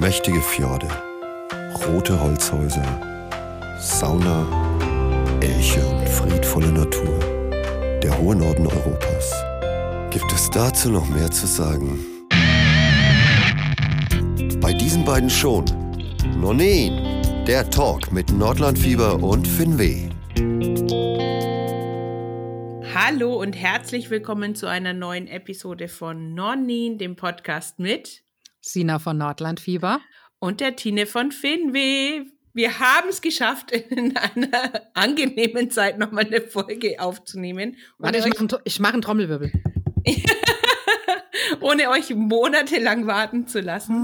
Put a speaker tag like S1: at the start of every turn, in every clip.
S1: Mächtige Fjorde, rote Holzhäuser, Sauna, Elche und friedvolle Natur. Der hohe Norden Europas. Gibt es dazu noch mehr zu sagen? Bei diesen beiden schon. Nonin, der Talk mit Nordlandfieber und Finweh.
S2: Hallo und herzlich willkommen zu einer neuen Episode von Nonin, dem Podcast mit
S3: Sina von Nordlandfieber.
S2: Und der Tine von Finweh. Wir haben es geschafft, in einer angenehmen Zeit nochmal eine Folge aufzunehmen.
S3: Warte, ich mache mach einen Trommelwirbel.
S2: ohne euch monatelang warten zu lassen.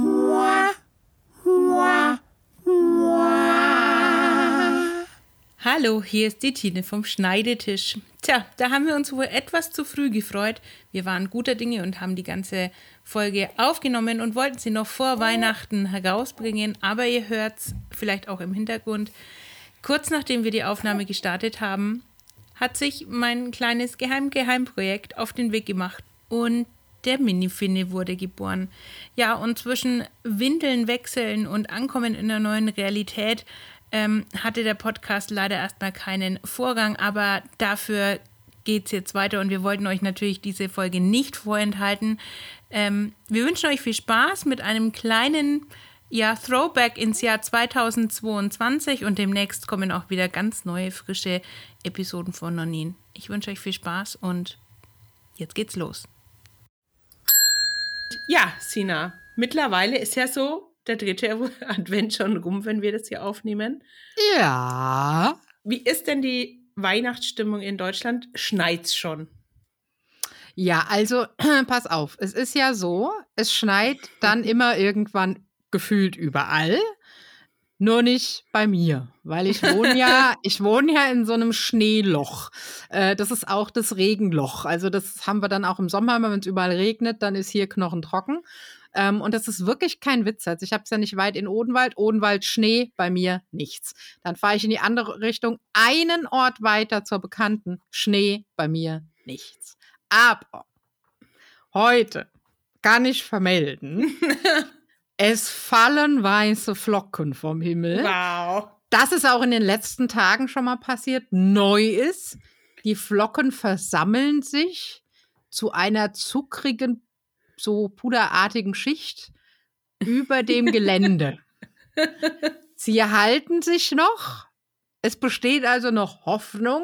S2: Hallo, hier ist die Tine vom Schneidetisch. Tja, da haben wir uns wohl etwas zu früh gefreut. Wir waren guter Dinge und haben die ganze Folge aufgenommen und wollten sie noch vor Weihnachten herausbringen, aber ihr hört es vielleicht auch im Hintergrund. Kurz nachdem wir die Aufnahme gestartet haben, hat sich mein kleines Geheim-Geheimprojekt auf den Weg gemacht und der Mini-Finne wurde geboren. Ja, und zwischen Windeln wechseln und Ankommen in der neuen Realität ähm, hatte der Podcast leider erstmal keinen Vorgang, aber dafür geht es jetzt weiter und wir wollten euch natürlich diese Folge nicht vorenthalten. Ähm, wir wünschen euch viel Spaß mit einem kleinen ja, Throwback ins Jahr 2022 und demnächst kommen auch wieder ganz neue, frische Episoden von Nonin. Ich wünsche euch viel Spaß und jetzt geht's los. Ja, Sina, mittlerweile ist ja so, der dritte Advent schon rum, wenn wir das hier aufnehmen.
S3: Ja.
S2: Wie ist denn die Weihnachtsstimmung in Deutschland? Schneit's schon?
S3: Ja, also pass auf. Es ist ja so, es schneit dann immer irgendwann gefühlt überall. Nur nicht bei mir, weil ich wohne ja, ich wohne ja in so einem Schneeloch. Äh, das ist auch das Regenloch. Also das haben wir dann auch im Sommer, wenn es überall regnet, dann ist hier knochentrocken. Ähm, und das ist wirklich kein Witz. Also ich habe es ja nicht weit in Odenwald. Odenwald Schnee, bei mir nichts. Dann fahre ich in die andere Richtung, einen Ort weiter zur Bekannten. Schnee, bei mir nichts. Aber heute kann ich vermelden, es fallen weiße Flocken vom Himmel.
S2: Wow.
S3: Das ist auch in den letzten Tagen schon mal passiert. Neu ist, die Flocken versammeln sich zu einer zuckrigen so puderartigen Schicht über dem Gelände. Sie erhalten sich noch. Es besteht also noch Hoffnung,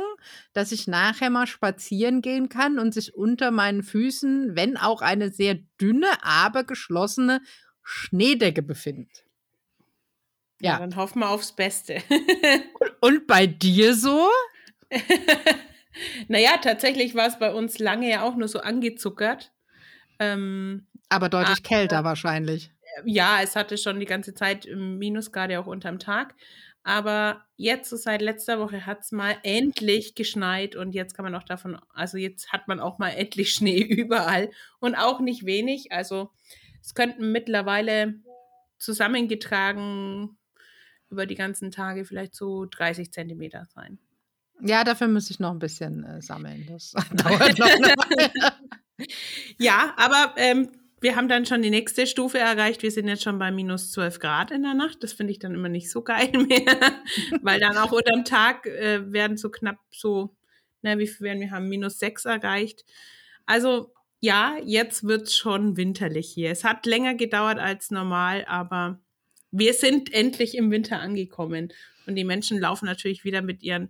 S3: dass ich nachher mal spazieren gehen kann und sich unter meinen Füßen, wenn auch eine sehr dünne, aber geschlossene Schneedecke befindet.
S2: Ja, ja dann hoffen wir aufs Beste.
S3: und bei dir so?
S2: naja, tatsächlich war es bei uns lange ja auch nur so angezuckert.
S3: Ähm, aber deutlich aber, kälter wahrscheinlich.
S2: Ja, es hatte schon die ganze Zeit Minusgrade auch unterm Tag. Aber jetzt, so seit letzter Woche, hat es mal endlich geschneit und jetzt kann man auch davon, also jetzt hat man auch mal endlich Schnee überall und auch nicht wenig. Also es könnten mittlerweile zusammengetragen über die ganzen Tage vielleicht so 30 Zentimeter sein.
S3: Ja, dafür muss ich noch ein bisschen äh, sammeln. Das dauert noch eine Weile.
S2: Ja, aber ähm, wir haben dann schon die nächste Stufe erreicht. Wir sind jetzt schon bei minus 12 Grad in der Nacht. Das finde ich dann immer nicht so geil mehr, weil dann auch unterm Tag äh, werden so knapp so, na, wie viel werden wir haben, minus 6 erreicht. Also ja, jetzt wird es schon winterlich hier. Es hat länger gedauert als normal, aber wir sind endlich im Winter angekommen. Und die Menschen laufen natürlich wieder mit ihren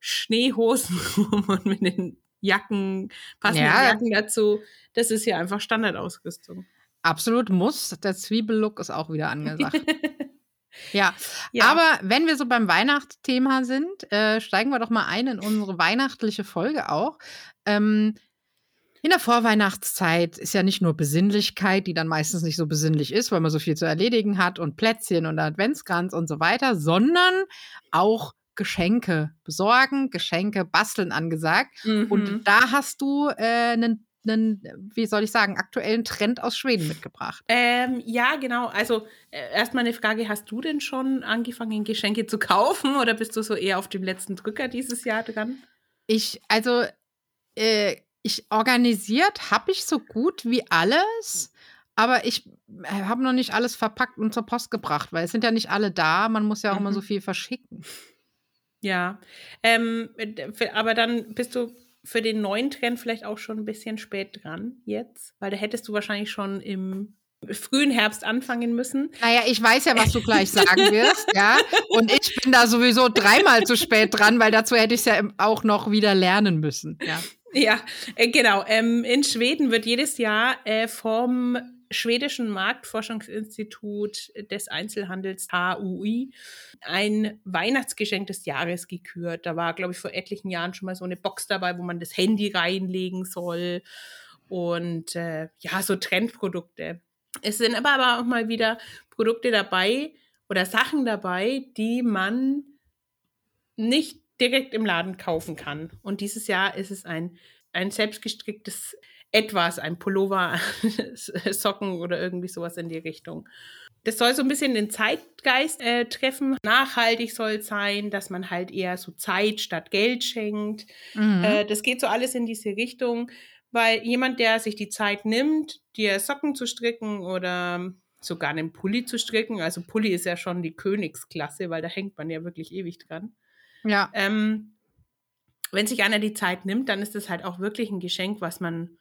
S2: Schneehosen rum und mit den Jacken, passende ja. Jacken dazu. Das ist ja einfach Standardausrüstung.
S3: Absolut muss. Der Zwiebellook ist auch wieder angesagt. ja. ja. aber wenn wir so beim Weihnachtsthema sind, äh, steigen wir doch mal ein in unsere weihnachtliche Folge auch. Ähm, in der Vorweihnachtszeit ist ja nicht nur Besinnlichkeit, die dann meistens nicht so besinnlich ist, weil man so viel zu erledigen hat und Plätzchen und Adventskranz und so weiter, sondern auch Geschenke besorgen, Geschenke basteln angesagt. Mhm. Und da hast du einen äh, einen, wie soll ich sagen, aktuellen Trend aus Schweden mitgebracht.
S2: Ähm, ja, genau. Also äh, erstmal eine Frage, hast du denn schon angefangen, Geschenke zu kaufen oder bist du so eher auf dem letzten Drücker dieses Jahr dran?
S3: Ich, also, äh, ich organisiert habe ich so gut wie alles, Aber ich äh, habe noch nicht alles verpackt und zur Post gebracht, weil es sind ja nicht alle da. Man muss ja auch mhm. immer so viel verschicken.
S2: Ja, ähm, aber dann bist du für den neuen Trend vielleicht auch schon ein bisschen spät dran jetzt, weil da hättest du wahrscheinlich schon im frühen Herbst anfangen müssen.
S3: Naja, ich weiß ja, was du gleich sagen wirst, ja. Und ich bin da sowieso dreimal zu spät dran, weil dazu hätte ich es ja auch noch wieder lernen müssen. Ja,
S2: ja äh, genau. Ähm, in Schweden wird jedes Jahr äh, vom schwedischen Marktforschungsinstitut des Einzelhandels HUI ein Weihnachtsgeschenk des Jahres gekürt. Da war, glaube ich, vor etlichen Jahren schon mal so eine Box dabei, wo man das Handy reinlegen soll und äh, ja, so Trendprodukte. Es sind aber, aber auch mal wieder Produkte dabei oder Sachen dabei, die man nicht direkt im Laden kaufen kann. Und dieses Jahr ist es ein, ein selbstgestricktes etwas, ein Pullover, Socken oder irgendwie sowas in die Richtung. Das soll so ein bisschen den Zeitgeist äh, treffen. Nachhaltig soll es sein, dass man halt eher so Zeit statt Geld schenkt. Mhm. Äh, das geht so alles in diese Richtung, weil jemand, der sich die Zeit nimmt, dir Socken zu stricken oder sogar einen Pulli zu stricken, also Pulli ist ja schon die Königsklasse, weil da hängt man ja wirklich ewig dran.
S3: Ja.
S2: Ähm, wenn sich einer die Zeit nimmt, dann ist das halt auch wirklich ein Geschenk, was man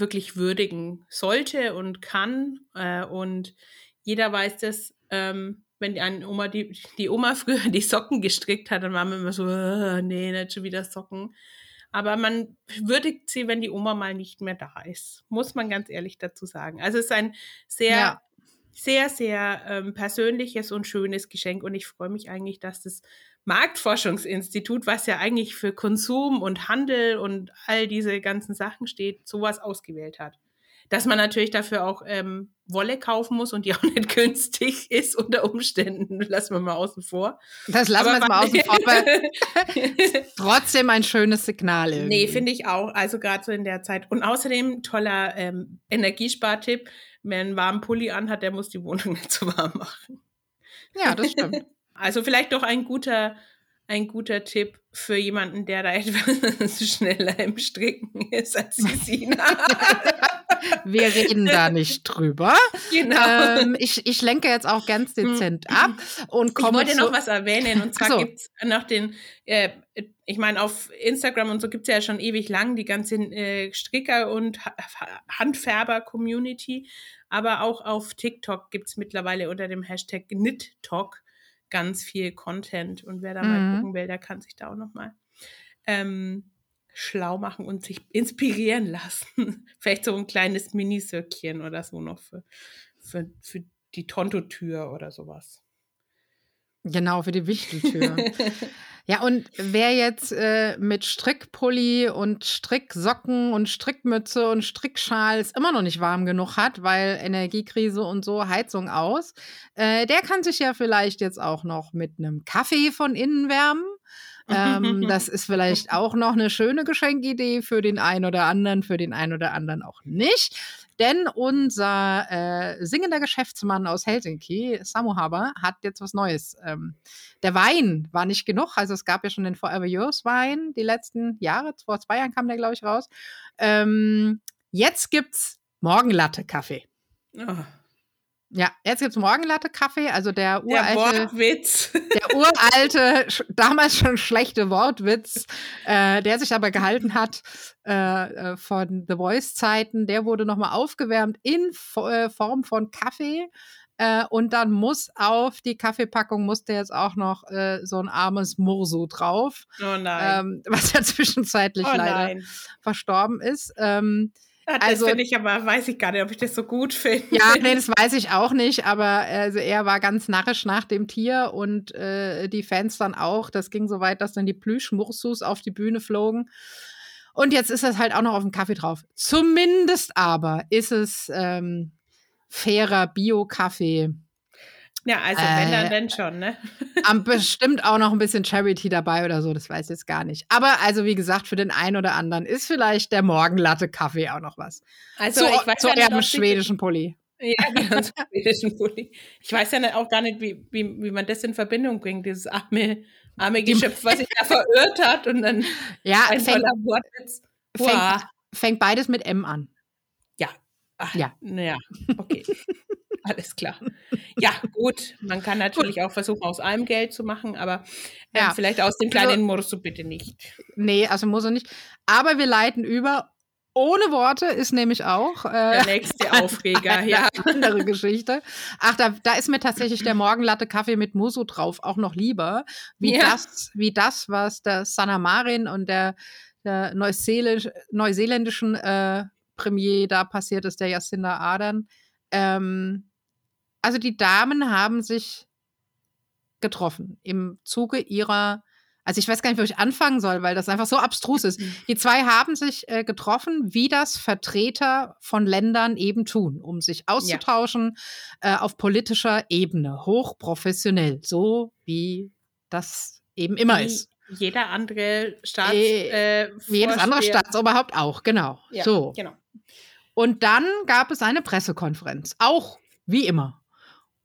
S2: wirklich würdigen sollte und kann. Äh, und jeder weiß das, ähm, wenn die, Oma, die, die Oma früher die Socken gestrickt hat, dann waren wir immer so, äh, nee, nicht schon wieder Socken. Aber man würdigt sie, wenn die Oma mal nicht mehr da ist. Muss man ganz ehrlich dazu sagen. Also es ist ein sehr, ja. Sehr, sehr ähm, persönliches und schönes Geschenk. Und ich freue mich eigentlich, dass das Marktforschungsinstitut, was ja eigentlich für Konsum und Handel und all diese ganzen Sachen steht, sowas ausgewählt hat. Dass man natürlich dafür auch ähm, Wolle kaufen muss und die auch nicht günstig ist unter Umständen, lassen wir mal außen vor.
S3: Das lassen aber wir jetzt mal außen vor, aber trotzdem ein schönes Signal.
S2: Irgendwie. Nee, finde ich auch. Also gerade so in der Zeit. Und außerdem toller ähm, Energiespartipp. Wer einen warmen Pulli anhat, der muss die Wohnung nicht so warm machen.
S3: Ja, das stimmt.
S2: Also vielleicht doch ein guter, ein guter Tipp für jemanden, der da etwas schneller im Stricken ist als Sina.
S3: Wir reden da nicht drüber. Genau. Ähm, ich, ich lenke jetzt auch ganz dezent hm. ab und komme.
S2: Ich wollte noch was erwähnen und zwar so. gibt es noch den, äh, ich meine, auf Instagram und so gibt es ja schon ewig lang die ganze äh, Stricker- und Handfärber-Community, aber auch auf TikTok gibt es mittlerweile unter dem Hashtag KnitTalk ganz viel Content. Und wer da mhm. mal gucken will, der kann sich da auch noch mal ähm, schlau machen und sich inspirieren lassen. Vielleicht so ein kleines Minisöckchen oder so noch für, für, für die Tontotür oder sowas.
S3: Genau, für die Wichteltür. ja, und wer jetzt äh, mit Strickpulli und Stricksocken und Strickmütze und Strickschals immer noch nicht warm genug hat, weil Energiekrise und so Heizung aus, äh, der kann sich ja vielleicht jetzt auch noch mit einem Kaffee von innen wärmen. Ähm, das ist vielleicht auch noch eine schöne Geschenkidee für den einen oder anderen, für den einen oder anderen auch nicht. Denn unser äh, singender Geschäftsmann aus Helsinki, Samu Haber, hat jetzt was Neues. Ähm, der Wein war nicht genug. Also es gab ja schon den Forever Yours Wein die letzten Jahre. Vor zwei Jahren kam der, glaube ich, raus. Ähm, jetzt gibt's Morgenlatte-Kaffee. Oh. Ja, jetzt gibt es Morgenlatte-Kaffee, also der uralte. Der Wortwitz. Der uralte, damals schon schlechte Wortwitz, äh, der sich aber gehalten hat äh, äh von The Voice-Zeiten, der wurde nochmal aufgewärmt in äh, Form von Kaffee. Äh, und dann muss auf die Kaffeepackung musste jetzt auch noch äh, so ein armes Murso drauf.
S2: Oh nein.
S3: Ähm, was ja zwischenzeitlich oh leider verstorben ist. Ähm,
S2: das also, finde ich aber, weiß ich gar nicht, ob ich das so gut finde.
S3: Ja, nee, das weiß ich auch nicht, aber also er war ganz narrisch nach dem Tier und äh, die Fans dann auch. Das ging so weit, dass dann die Plüschmursus auf die Bühne flogen. Und jetzt ist das halt auch noch auf dem Kaffee drauf. Zumindest aber ist es ähm, fairer Bio-Kaffee
S2: ja, also wenn dann, äh, dann schon, ne?
S3: Am bestimmt auch noch ein bisschen Charity dabei oder so, das weiß ich jetzt gar nicht. Aber also wie gesagt, für den einen oder anderen ist vielleicht der Morgenlatte Kaffee auch noch was. Also zu, ich weiß zu ja eurem schwedischen Pulli.
S2: Ja, genau, zum schwedischen Pulli. Ich weiß ja auch gar nicht, wie, wie, wie man das in Verbindung bringt, dieses arme, arme Geschöpf, was sich da verirrt hat und dann
S3: ja, ein fängt, Wortwitz. Fängt, fängt beides mit M an.
S2: Ja, Ach,
S3: Ja.
S2: Naja, okay. Alles klar. Ja, gut. Man kann natürlich auch versuchen, aus allem Geld zu machen, aber ähm,
S3: Ja.
S2: vielleicht aus dem
S3: Also-
S2: kleinen Mursu bitte nicht.
S3: Nee, also muss er nicht. Aber wir leiten über. Ohne Worte ist nämlich auch äh,
S2: Der nächste Aufreger,
S3: eine
S2: ja.
S3: andere Geschichte. Ach, da, da ist mir tatsächlich der Morgenlatte Kaffee mit Musso drauf auch noch lieber, wie,
S2: Ja.
S3: das, wie das, was der Sanna Marin und der, der Neuseeländ neuseeländischen äh, Premier da passiert ist, der Jacinda Ardern. Ähm, also die Damen haben sich getroffen im Zuge ihrer, also ich weiß gar nicht, wo ich anfangen soll, weil das einfach so abstrus ist. Die zwei haben sich äh, getroffen, wie das Vertreter von Ländern eben tun, um sich auszutauschen äh, auf politischer Ebene, hochprofessionell, so wie das eben immer
S2: Wie
S3: ist.
S2: Jeder andere Staats.
S3: Äh,
S2: Äh,
S3: jedes andere Staatsoberhaupt auch, genau.
S2: Ja,
S3: so.
S2: Genau.
S3: Und dann gab es eine Pressekonferenz, auch wie immer.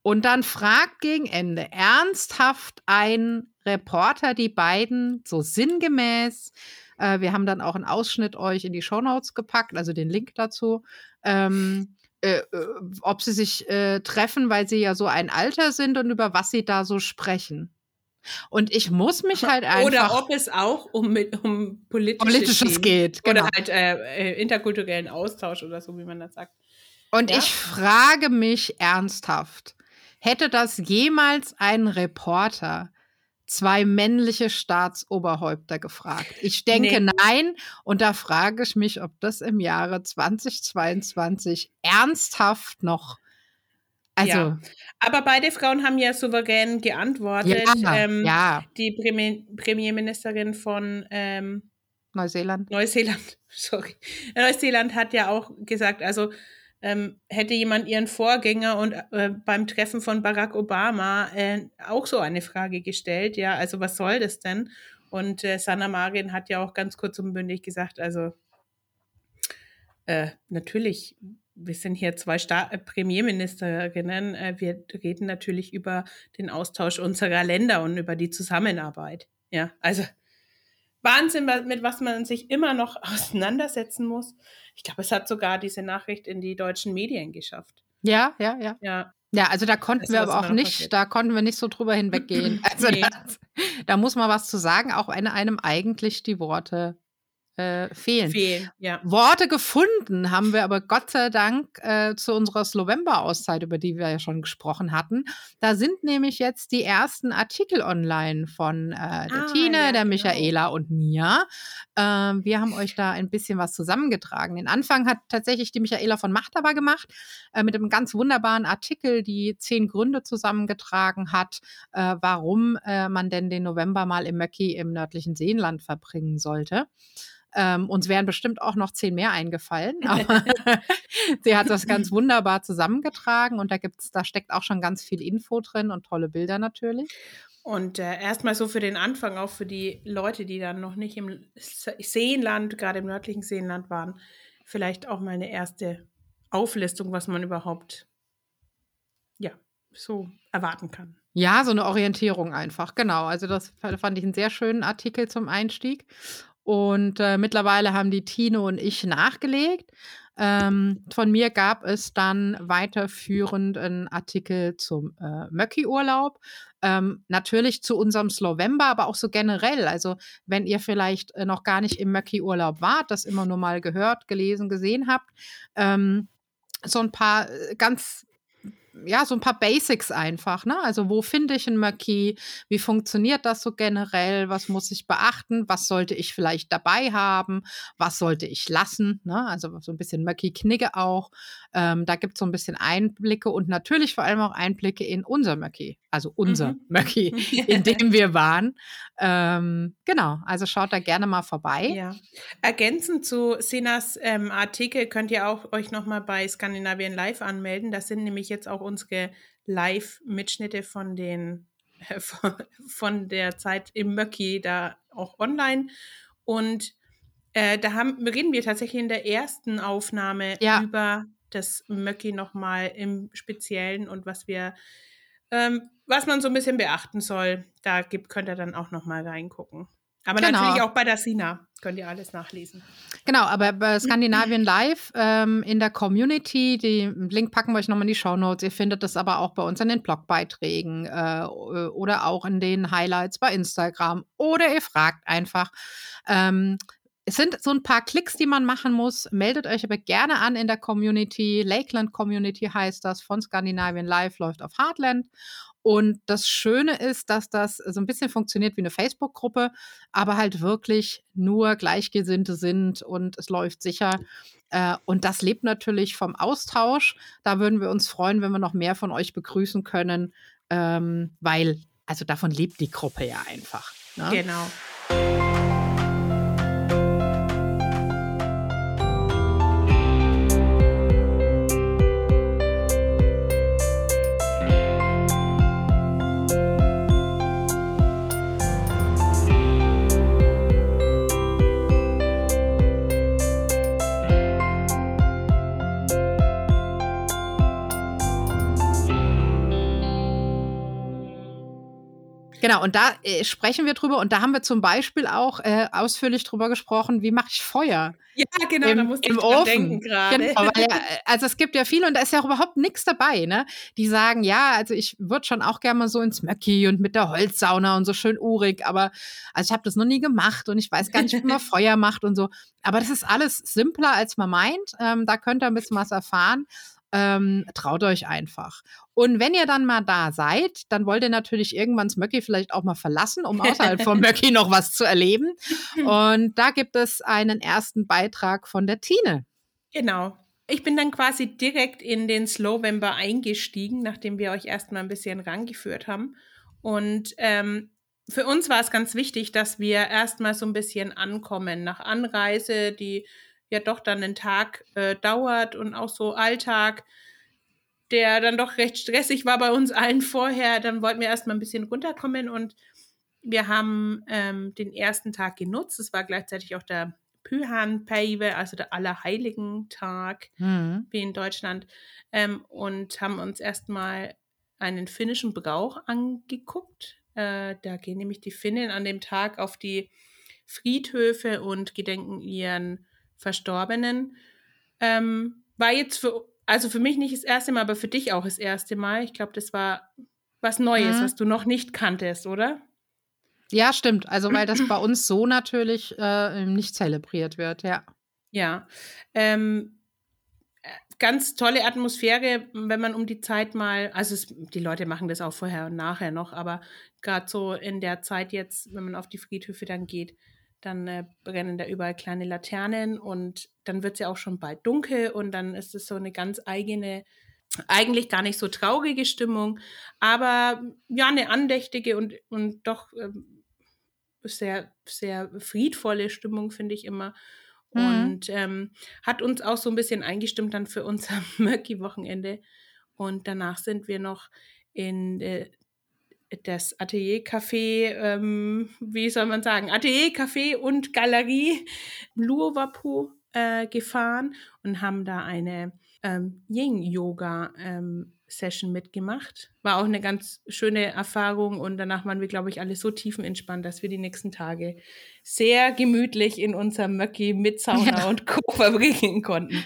S3: Und dann fragt gegen Ende ernsthaft ein Reporter die beiden so sinngemäß, äh, wir haben dann auch einen Ausschnitt euch in die Shownotes gepackt, also den Link dazu, ähm, äh, äh, ob sie sich äh, treffen, weil sie ja so ein Alter sind und über was sie da so sprechen. Und ich muss mich halt einfach
S2: Oder ob es auch um, um politische
S3: politisches
S2: Themen
S3: geht. Genau.
S2: Oder halt äh, äh, interkulturellen Austausch oder so, wie man das sagt.
S3: Und
S2: Ja.
S3: ich frage mich ernsthaft, hätte das jemals ein Reporter zwei männliche Staatsoberhäupter gefragt? Ich denke
S2: Nee.
S3: nein. Und da frage ich mich, ob das im Jahre 2022 ernsthaft noch. Also,
S2: Ja. Aber beide Frauen haben ja souverän geantwortet.
S3: ja,
S2: ähm,
S3: ja,
S2: Die Premier Premierministerin von ähm,
S3: Neuseeland.
S2: Neuseeland, sorry. Neuseeland hat ja auch gesagt, also ähm, hätte jemand ihren Vorgänger und äh, beim Treffen von Barack Obama äh, auch so eine Frage gestellt, ja, also was soll das denn? Und äh, Sanna Marin hat ja auch ganz kurz und bündig gesagt, also äh, natürlich, wir sind hier zwei Sta äh, Premierministerinnen, äh, wir reden natürlich über den Austausch unserer Länder und über die Zusammenarbeit. Ja, also Wahnsinn, wa- mit was man sich immer noch auseinandersetzen muss. Ich glaube, es hat sogar diese Nachricht in die deutschen Medien geschafft.
S3: Ja, ja, ja.
S2: Ja,
S3: Ja, also da konnten
S2: du,
S3: wir aber auch nicht,
S2: passiert?
S3: da konnten wir nicht so drüber hinweggehen. Also
S2: Nee.
S3: das, da muss man was zu sagen, auch wenn einem eigentlich die Worte äh, fehlen.
S2: fehlen. Ja.
S3: Worte gefunden haben wir aber Gott sei Dank äh, zu unserer Slowember-Auszeit, über die wir ja schon gesprochen hatten. Da sind nämlich jetzt die ersten Artikel online von äh, der
S2: Ah,
S3: Tine,
S2: ja,
S3: der
S2: genau.
S3: Michaela und mir. Ähm, wir haben euch da ein bisschen was zusammengetragen. Den Anfang hat tatsächlich die Michaela von Machthaber gemacht, äh, mit einem ganz wunderbaren Artikel, die zehn Gründe zusammengetragen hat, äh, warum äh, man denn den November mal im Möcki im nördlichen Seenland verbringen sollte. Ähm, uns wären bestimmt auch noch zehn mehr eingefallen, aber sie hat das ganz wunderbar zusammengetragen und da gibt's, da steckt auch schon ganz viel Info drin und tolle Bilder natürlich.
S2: Und äh, erstmal so für den Anfang, auch für die Leute, die dann noch nicht im Se- Seenland, gerade im nördlichen Seenland waren, vielleicht auch mal eine erste Auflistung, was man überhaupt ja so erwarten kann.
S3: Ja, so eine Orientierung einfach, genau. Also das fand ich einen sehr schönen Artikel zum Einstieg. Und äh, mittlerweile haben die Tino und ich nachgelegt. Ähm, von mir gab es dann weiterführend einen Artikel zum äh, Möcki-Urlaub. Ähm, natürlich zu unserem Slowember, aber auch so generell. Also wenn ihr vielleicht äh, noch gar nicht im Möcki-Urlaub wart, das immer nur mal gehört, gelesen, gesehen habt, ähm, so ein paar äh, ganz ja, so ein paar Basics einfach, ne? Also, wo finde ich einen Möcki? Wie funktioniert das so generell? Was muss ich beachten? Was sollte ich vielleicht dabei haben? Was sollte ich lassen? Ne? Also, so ein bisschen Möcki-Knigge auch. Ähm, da gibt es so ein bisschen Einblicke und natürlich vor allem auch Einblicke in unser Möcki. Also, unser
S2: Mhm.
S3: Möcki, in dem wir waren. Ähm, genau, also schaut da gerne mal vorbei.
S2: Ja. Ergänzend zu Sinas ähm, Artikel könnt ihr auch euch nochmal bei Skandinavien Live anmelden. Das sind nämlich jetzt auch unsere Live-Mitschnitte von den äh, von, von der Zeit im Möcki da auch online. Und äh, da haben, reden wir tatsächlich in der ersten Aufnahme
S3: Ja.
S2: über das Möcki nochmal im Speziellen und was wir, ähm, was man so ein bisschen beachten soll. Da gibt, könnt ihr dann auch nochmal reingucken. Aber
S3: Genau.
S2: natürlich auch bei der Sina könnt ihr alles nachlesen.
S3: Genau, aber bei Skandinavien Live ähm, in der Community, den Link packen wir euch nochmal in die Shownotes. Ihr findet das aber auch bei uns in den Blogbeiträgen äh, oder auch in den Highlights bei Instagram. Oder ihr fragt einfach. Ähm, es sind so ein paar Klicks, die man machen muss. Meldet euch aber gerne an in der Community. Lakeland Community heißt das von Skandinavien Live, läuft auf Heartland. Und das Schöne ist, dass das so ein bisschen funktioniert wie eine Facebook-Gruppe, aber halt wirklich nur Gleichgesinnte sind und es läuft sicher. Äh, und das lebt natürlich vom Austausch. Da würden wir uns freuen, wenn wir noch mehr von euch begrüßen können, ähm, weil, also davon lebt die Gruppe ja einfach. Ne?
S2: Genau.
S3: Genau, und da äh, sprechen wir drüber und da haben wir zum Beispiel auch äh, ausführlich drüber gesprochen, wie mache ich Feuer
S2: Ja, genau, da
S3: im,
S2: musste
S3: im
S2: ich
S3: Ofen.
S2: denken gerade.
S3: Genau, ja, äh, also es gibt ja viele und da ist ja auch überhaupt nichts dabei, ne? Die sagen, ja, also ich würde schon auch gerne mal so ins Möcki und mit der Holzsauna und so schön urig, aber also ich habe das noch nie gemacht und ich weiß gar nicht, wie man Feuer macht und so. Aber das ist alles simpler, als man meint. Ähm, da könnt ihr ein bisschen was erfahren. Ähm, traut euch einfach. Und wenn ihr dann mal da seid, dann wollt ihr natürlich irgendwann das Möcki vielleicht auch mal verlassen, um außerhalb vom Möcki noch was zu erleben. Und da gibt es einen ersten Beitrag von der Tine.
S2: Genau. Ich bin dann quasi direkt in den Slowember eingestiegen, nachdem wir euch erstmal ein bisschen rangeführt haben. Und ähm, für uns war es ganz wichtig, dass wir erstmal so ein bisschen ankommen nach Anreise, die ja doch dann einen Tag äh, dauert und auch so Alltag, der dann doch recht stressig war bei uns allen vorher. Dann wollten wir erstmal ein bisschen runterkommen und wir haben ähm, den ersten Tag genutzt. Es war gleichzeitig auch der Pyhänpäive, also der Allerheiligen-Tag,
S3: Mhm.
S2: wie in Deutschland, ähm, und haben uns erstmal einen finnischen Brauch angeguckt. Äh, da gehen nämlich die Finnen an dem Tag auf die Friedhöfe und gedenken ihren Verstorbenen. Ähm, war jetzt für, also für mich nicht das erste Mal, aber für dich auch das erste Mal. Ich glaube, das war was Neues,
S3: Mhm.
S2: was du noch nicht kanntest, oder?
S3: Ja, stimmt. Also, weil das bei uns so natürlich äh, nicht zelebriert wird, ja.
S2: Ja. Ähm, äh, ganz tolle Atmosphäre, wenn man um die Zeit mal, also es, die Leute machen das auch vorher und nachher noch, aber gerade so in der Zeit jetzt, wenn man auf die Friedhöfe dann geht, dann äh, brennen da überall kleine Laternen und dann wird es ja auch schon bald dunkel und dann ist es so eine ganz eigene, eigentlich gar nicht so traurige Stimmung, aber ja, eine andächtige und, und doch ähm, sehr, sehr friedvolle Stimmung, finde ich immer.
S3: Mhm.
S2: Und ähm, hat uns auch so ein bisschen eingestimmt dann für unser Murky-Wochenende. Und danach sind wir noch in äh, das Atelier-Café, ähm, wie soll man sagen, Atelier-Café und Galerie Luovapu äh, gefahren und haben da eine ähm, Yin-Yoga-Session mitgemacht. War auch eine ganz schöne Erfahrung und danach waren wir, glaube ich, alle so tiefenentspannt, dass wir die nächsten Tage sehr gemütlich in unserem Möcki mit Sauna
S3: Ja.
S2: und Co. verbringen konnten.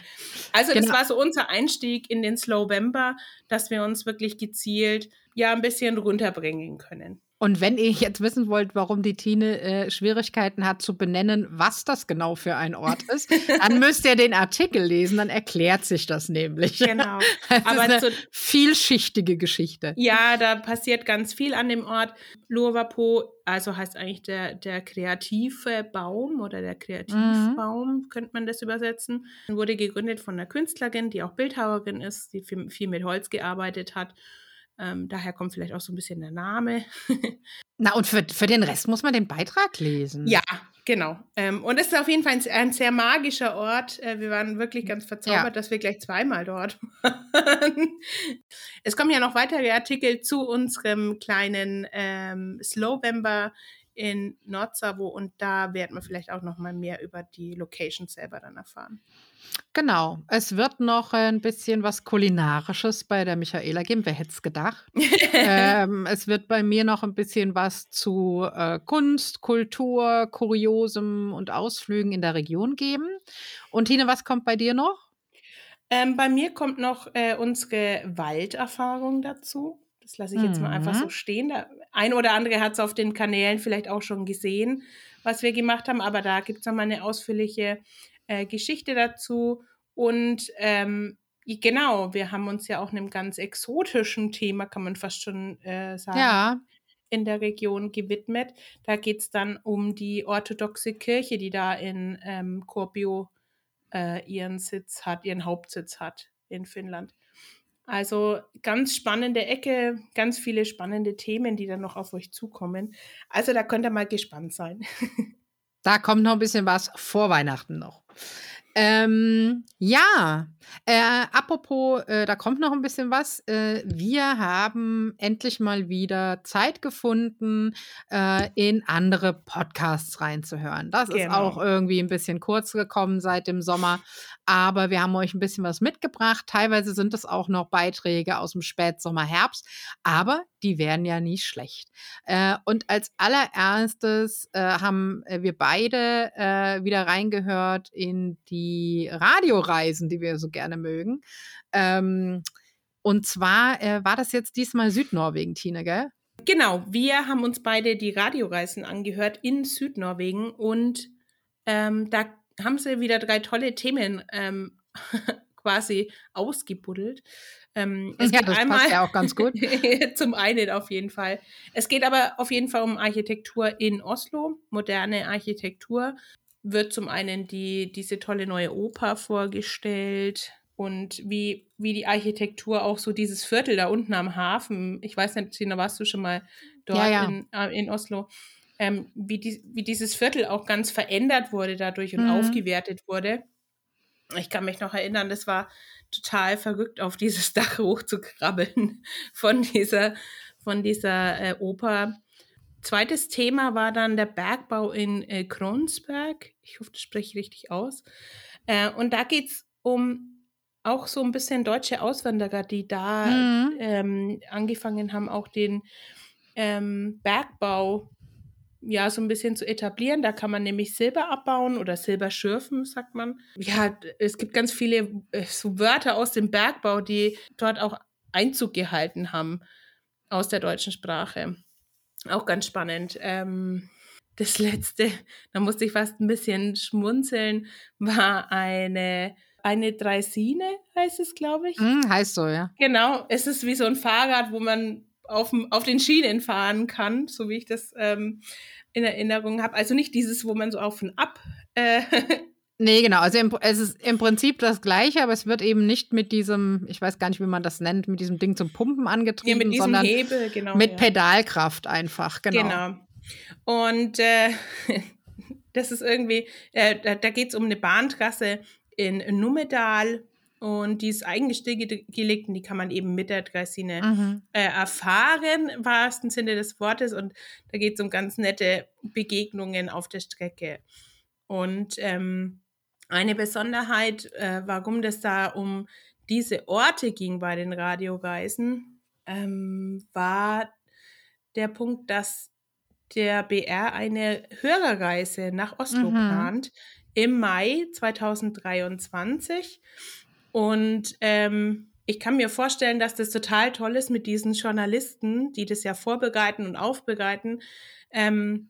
S2: Also das
S3: Genau.
S2: war so unser Einstieg in den Slowember, dass wir uns wirklich gezielt ja ein bisschen runterbringen können.
S3: Und wenn ihr jetzt wissen wollt, warum die Tine äh, Schwierigkeiten hat zu benennen, was das genau für ein Ort ist, dann müsst ihr den Artikel lesen, dann erklärt sich das nämlich.
S2: Genau.
S3: Das
S2: Aber
S3: ist eine vielschichtige Geschichte.
S2: ja, da passiert ganz viel an dem Ort. Luovapo, also heißt eigentlich der, der kreative Baum oder der Kreativbaum, könnte man das übersetzen. Wurde gegründet von einer Künstlerin, die auch Bildhauerin ist, die viel, viel mit Holz gearbeitet hat. Ähm, daher kommt vielleicht auch so ein bisschen der Name.
S3: Na, und für, für den Rest muss man den Beitrag lesen.
S2: Ja, genau. Ähm, und es ist auf jeden Fall ein, ein sehr magischer Ort. Äh, wir waren wirklich ganz verzaubert,
S3: Ja.
S2: dass wir gleich zweimal dort waren. es kommen ja noch weitere Artikel zu unserem kleinen ähm, Slowember in Nordsavo und da werden wir vielleicht auch noch mal mehr über die Location selber dann erfahren.
S3: Genau. Es wird noch ein bisschen was Kulinarisches bei der Michaela geben. Wer hätte es gedacht? ähm, es wird bei mir noch ein bisschen was zu äh, Kunst, Kultur, Kuriosem und Ausflügen in der Region geben. Und Tine, was kommt bei dir noch?
S2: Ähm, bei mir kommt noch äh, unsere Walderfahrung dazu. Das lasse ich jetzt mal einfach so
S3: Mhm.
S2: stehen. Der ein oder andere hat es auf den Kanälen vielleicht auch schon gesehen, was wir gemacht haben, aber da gibt es nochmal eine ausführliche äh, Geschichte dazu. Und ähm, genau, wir haben uns ja auch einem ganz exotischen Thema, kann man fast schon äh, sagen,
S3: Ja.
S2: in der Region gewidmet. Da geht es dann um die orthodoxe Kirche, die da in ähm, Kuopio äh, ihren Sitz hat, ihren Hauptsitz hat in Finnland. Also ganz spannende Ecke, ganz viele spannende Themen, die dann noch auf euch zukommen. Also da könnt ihr mal gespannt sein.
S3: Da kommt noch ein bisschen was vor Weihnachten noch. Ähm, ja, äh, apropos, äh, da kommt noch ein bisschen was. Äh, wir haben endlich mal wieder Zeit gefunden, äh, in andere Podcasts reinzuhören. Das ist
S2: Genau.
S3: auch irgendwie ein bisschen kurz gekommen seit dem Sommer, aber wir haben euch ein bisschen was mitgebracht. Teilweise sind es auch noch Beiträge aus dem Spätsommer, Herbst, aber die werden ja nie schlecht. Äh, und als allererstes äh, haben wir beide wieder reingehört in die Radioreisen, die wir so gerne mögen. Ähm, und zwar äh, war das jetzt diesmal Südnorwegen, Tine, gell?
S2: Genau, wir haben uns beide die Radioreisen angehört in Südnorwegen und ähm, da haben sie wieder drei tolle Themen ähm, quasi ausgebuddelt. Ähm, es
S3: Ja,
S2: geht
S3: das passt
S2: einmal
S3: ja auch ganz gut.
S2: zum einen auf jeden Fall. Es geht aber auf jeden Fall um Architektur in Oslo, moderne Architektur. Wird zum einen die, diese tolle neue Oper vorgestellt und wie, wie die Architektur auch so dieses Viertel da unten am Hafen, ich weiß nicht, Tina, warst du schon mal dort
S3: Ja, ja.
S2: In, äh, in Oslo, ähm, wie, die, wie dieses Viertel auch ganz verändert wurde dadurch und
S3: Mhm.
S2: aufgewertet wurde. Ich kann mich noch erinnern, das war total verrückt, auf dieses Dach hochzukrabbeln von dieser, von dieser äh, Oper. Zweites Thema war dann der Bergbau in äh, Kronsberg. Ich hoffe, das spreche ich richtig aus. Äh, und da geht es um auch so ein bisschen deutsche Auswanderer, die da
S3: Mhm.
S2: ähm, angefangen haben, auch den ähm, Bergbau ja so ein bisschen zu etablieren. Da kann man nämlich Silber abbauen oder Silber schürfen, sagt man. Ja, es gibt ganz viele äh, so Wörter aus dem Bergbau, die dort auch Einzug gehalten haben aus der deutschen Sprache. Auch ganz spannend. Ähm, das letzte, da musste ich fast ein bisschen schmunzeln, war eine, eine Dreisine, heißt es, glaube ich.
S3: Hm, heißt so, ja.
S2: Genau, es ist wie so ein Fahrrad, wo man auf, auf den Schienen fahren kann, so wie ich das ähm, in Erinnerung habe. Also nicht dieses, wo man so auf und ab. Äh,
S3: Nee, genau. Also im, es ist im Prinzip das Gleiche, aber es wird eben nicht mit diesem, ich weiß gar nicht, wie man das nennt, mit diesem Ding zum Pumpen
S2: ja,
S3: angetrieben,
S2: mit diesem
S3: sondern
S2: Hebel, genau.
S3: mit
S2: ja.
S3: Pedalkraft einfach. Genau.
S2: Genau. Und äh, das ist irgendwie, äh, da, da geht es um eine Bahntrasse in Numedal und die ist eigentlich stillgelegt und die kann man eben mit der Draisine
S3: Mhm.
S2: äh, erfahren, im wahrsten Sinne des Wortes. Und da geht es um ganz nette Begegnungen auf der Strecke. Und ähm, eine Besonderheit, äh, warum das da um diese Orte ging bei den Radioreisen, ähm, war der Punkt, dass der BR eine Hörerreise nach Oslo
S3: Mhm.
S2: plant im Mai 2023. Und ähm, ich kann mir vorstellen, dass das total toll ist mit diesen Journalisten, die das ja vorbereiten und aufbereiten, ähm,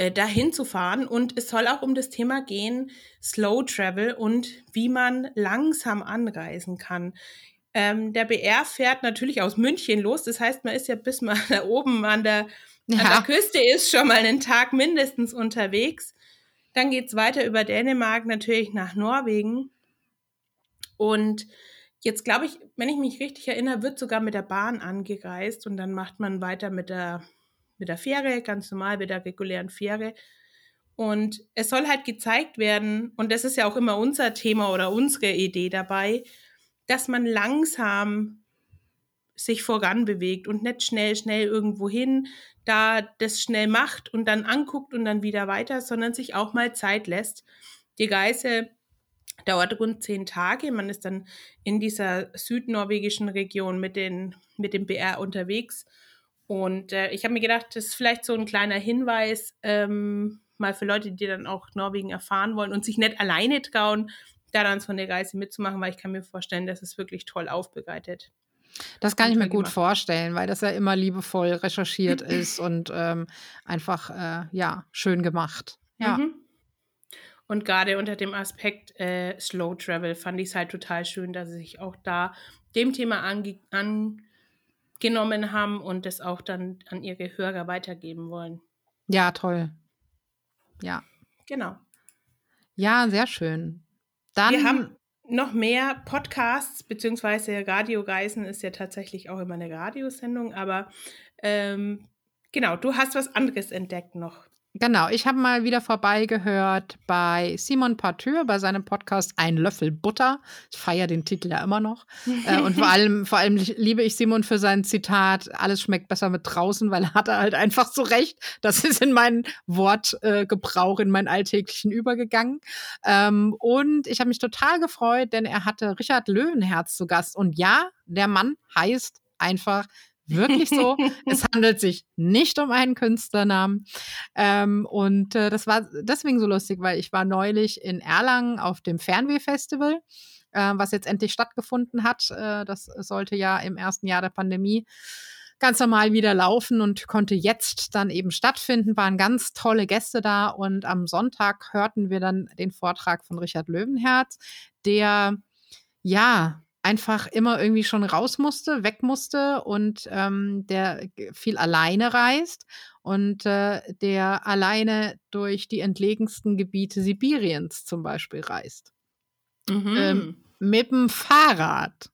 S2: äh, dahin zu fahren. Und es soll auch um das Thema gehen, Slow Travel und wie man langsam anreisen kann. Ähm, der BR fährt natürlich aus München los. Das heißt, man ist ja bis man da oben an der, an der
S3: Ja.
S2: Küste ist, schon mal einen Tag mindestens unterwegs. Dann geht es weiter über Dänemark natürlich nach Norwegen. Und jetzt glaube ich, wenn ich mich richtig erinnere, wird sogar mit der Bahn angereist und dann macht man weiter mit der, mit der Fähre, ganz normal mit der regulären Fähre. Und es soll halt gezeigt werden, und das ist ja auch immer unser Thema oder unsere Idee dabei, dass man langsam sich voran bewegt und nicht schnell, schnell irgendwo hin, da das schnell macht und dann anguckt und dann wieder weiter, sondern sich auch mal Zeit lässt. Die Reise Dauert rund zehn Tage. Man ist dann in dieser südnorwegischen Region mit, den, mit dem BR unterwegs. Und äh, ich habe mir gedacht, das ist vielleicht so ein kleiner Hinweis, ähm, mal für Leute, die dann auch Norwegen erfahren wollen und sich nicht alleine trauen, da dann so eine Reise mitzumachen, weil ich kann mir vorstellen, dass es wirklich toll aufbereitet.
S3: Das kann ich mir gut vorstellen, weil das ja immer liebevoll recherchiert ist und ähm, einfach äh, ja schön gemacht. Ja. Mhm.
S2: Und gerade unter dem Aspekt äh, Slow Travel fand ich es halt total schön, dass sie sich auch da dem Thema ange angenommen haben und das auch dann an ihre Hörer weitergeben wollen.
S3: Ja, toll. Ja.
S2: Genau.
S3: Ja, sehr schön. Dann
S2: Wir haben noch mehr Podcasts, beziehungsweise Radioreisen ist ja tatsächlich auch immer eine Radiosendung, aber ähm, genau, du hast was anderes entdeckt noch.
S3: Genau, ich habe mal wieder vorbeigehört bei Simon Partür bei seinem Podcast Ein Löffel Butter. Ich feiere den Titel ja immer noch. äh, und vor allem, vor allem liebe ich Simon für sein Zitat, alles schmeckt besser mit draußen, weil er hat er halt einfach so recht. Das ist in meinen Wortgebrauch, äh, in meinen alltäglichen übergegangen. Ähm, und ich habe mich total gefreut, denn er hatte Richard Löwenherz zu Gast. Und ja, der Mann heißt einfach wirklich so. es handelt sich nicht um einen Künstlernamen. Ähm, und äh, das war deswegen so lustig, weil ich war neulich in Erlangen auf dem Fernweh-Festival, äh, was jetzt endlich stattgefunden hat. Äh, das sollte ja im ersten Jahr der Pandemie ganz normal wieder laufen und konnte jetzt dann eben stattfinden. Waren ganz tolle Gäste da und am Sonntag hörten wir dann den Vortrag von Richard Löwenherz, der ja einfach immer irgendwie schon raus musste, weg musste und ähm, der viel alleine reist und äh, der alleine durch die entlegensten Gebiete Sibiriens zum Beispiel reist. Mhm. Ähm, mit dem Fahrrad.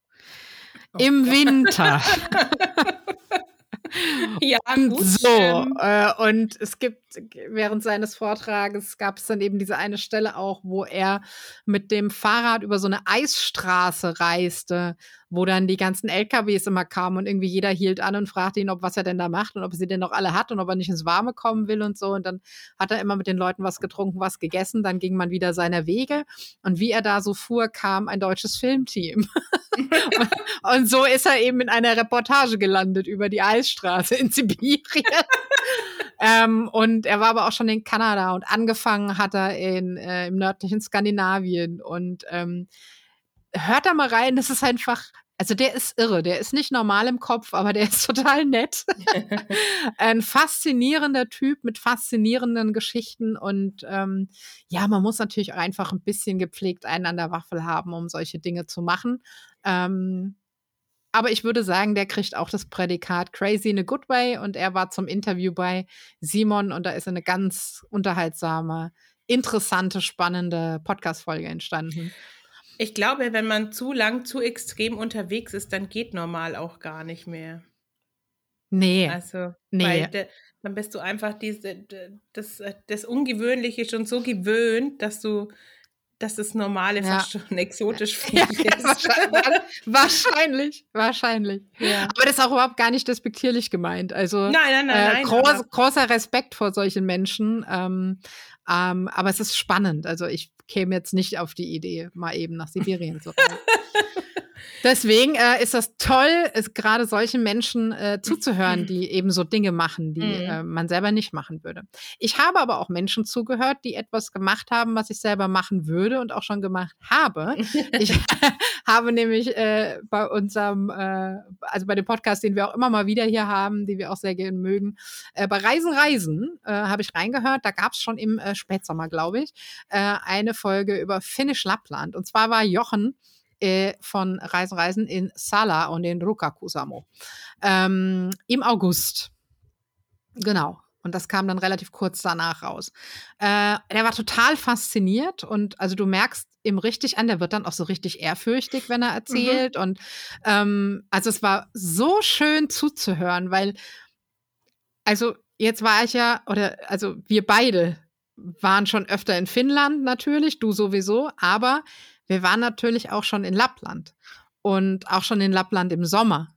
S3: Oh Im Gott. Winter.
S2: ja,
S3: gut. So, äh, und es gibt, während seines Vortrages gab es dann eben diese eine Stelle auch, wo er mit dem Fahrrad über so eine Eisstraße reiste wo dann die ganzen LKWs immer kamen und irgendwie jeder hielt an und fragte ihn, ob was er denn da macht und ob er sie denn noch alle hat und ob er nicht ins Warme kommen will und so. Und dann hat er immer mit den Leuten was getrunken, was gegessen. Dann ging man wieder seiner Wege. Und wie er da so fuhr, kam ein deutsches Filmteam. und, und so ist er eben in einer Reportage gelandet über die Eisstraße in Sibirien. ähm, und er war aber auch schon in Kanada und angefangen hat er in, äh, im nördlichen Skandinavien und ähm, hört da mal rein, das ist einfach, also der ist irre, der ist nicht normal im Kopf, aber der ist total nett. ein faszinierender Typ mit faszinierenden Geschichten und ähm, ja, man muss natürlich auch einfach ein bisschen gepflegt einen an der Waffel haben, um solche Dinge zu machen. Ähm, aber ich würde sagen, der kriegt auch das Prädikat Crazy in a Good Way und er war zum Interview bei Simon und da ist eine ganz unterhaltsame, interessante, spannende Podcast-Folge entstanden.
S2: Ich glaube, wenn man zu lang, zu extrem unterwegs ist, dann geht normal auch gar nicht mehr.
S3: Nee.
S2: Also, nee. De, dann bist du einfach diese, das, das Ungewöhnliche schon so gewöhnt, dass du dass das Normale ja. fast schon exotisch ja,
S3: ja, wahrscheinlich, wahrscheinlich. Ja. Aber das ist auch überhaupt gar nicht despektierlich gemeint. Also
S2: nein, nein, nein,
S3: äh,
S2: nein
S3: groß, großer Respekt vor solchen Menschen. Ähm, ähm, aber es ist spannend. Also ich käme jetzt nicht auf die Idee, mal eben nach Sibirien zu reisen. Deswegen äh, ist das toll, gerade solchen Menschen äh, zuzuhören, die eben so Dinge machen, die mhm. äh, man selber nicht machen würde. Ich habe aber auch Menschen zugehört, die etwas gemacht haben, was ich selber machen würde und auch schon gemacht habe. ich habe nämlich äh, bei unserem, äh, also bei dem Podcast, den wir auch immer mal wieder hier haben, den wir auch sehr gerne mögen, äh, bei Reisen, Reisen habe ich reingehört. Da gab es schon im Spätsommer, glaube ich, eine Folge über Finnisch Lappland. Und zwar war Jochen äh, von Reisen Reisen in Sala und in Rukakusamo ähm, im August. Genau. Und das kam dann relativ kurz danach raus. Äh, der war total fasziniert und also du merkst ihm richtig an, der wird dann auch so richtig ehrfürchtig, wenn er mhm. erzählt. Mhm. Und ähm, also es war so schön zuzuhören, weil, also jetzt war ich ja, oder also wir beide waren schon öfter in Finnland natürlich, du sowieso, aber wir waren natürlich auch schon in Lappland und auch schon in Lappland im Sommer.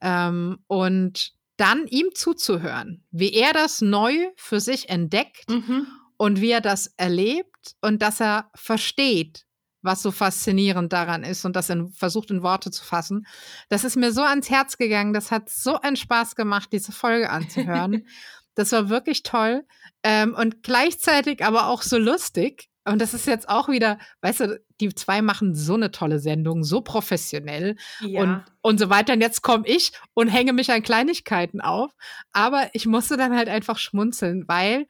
S3: Ähm, und dann ihm zuzuhören, wie er das neu für sich entdeckt mhm. und wie er das erlebt und dass er versteht, was so faszinierend daran ist und das in, versucht in Worte zu fassen. Das ist mir so ans Herz gegangen. Das hat so einen Spaß gemacht, diese Folge anzuhören. das war wirklich toll ähm, und gleichzeitig aber auch so lustig. Und das ist jetzt auch wieder, weißt du, die zwei machen so eine tolle Sendung, so professionell ja. und, und so weiter. Und jetzt komme ich und hänge mich an Kleinigkeiten auf. Aber ich musste dann halt einfach schmunzeln, weil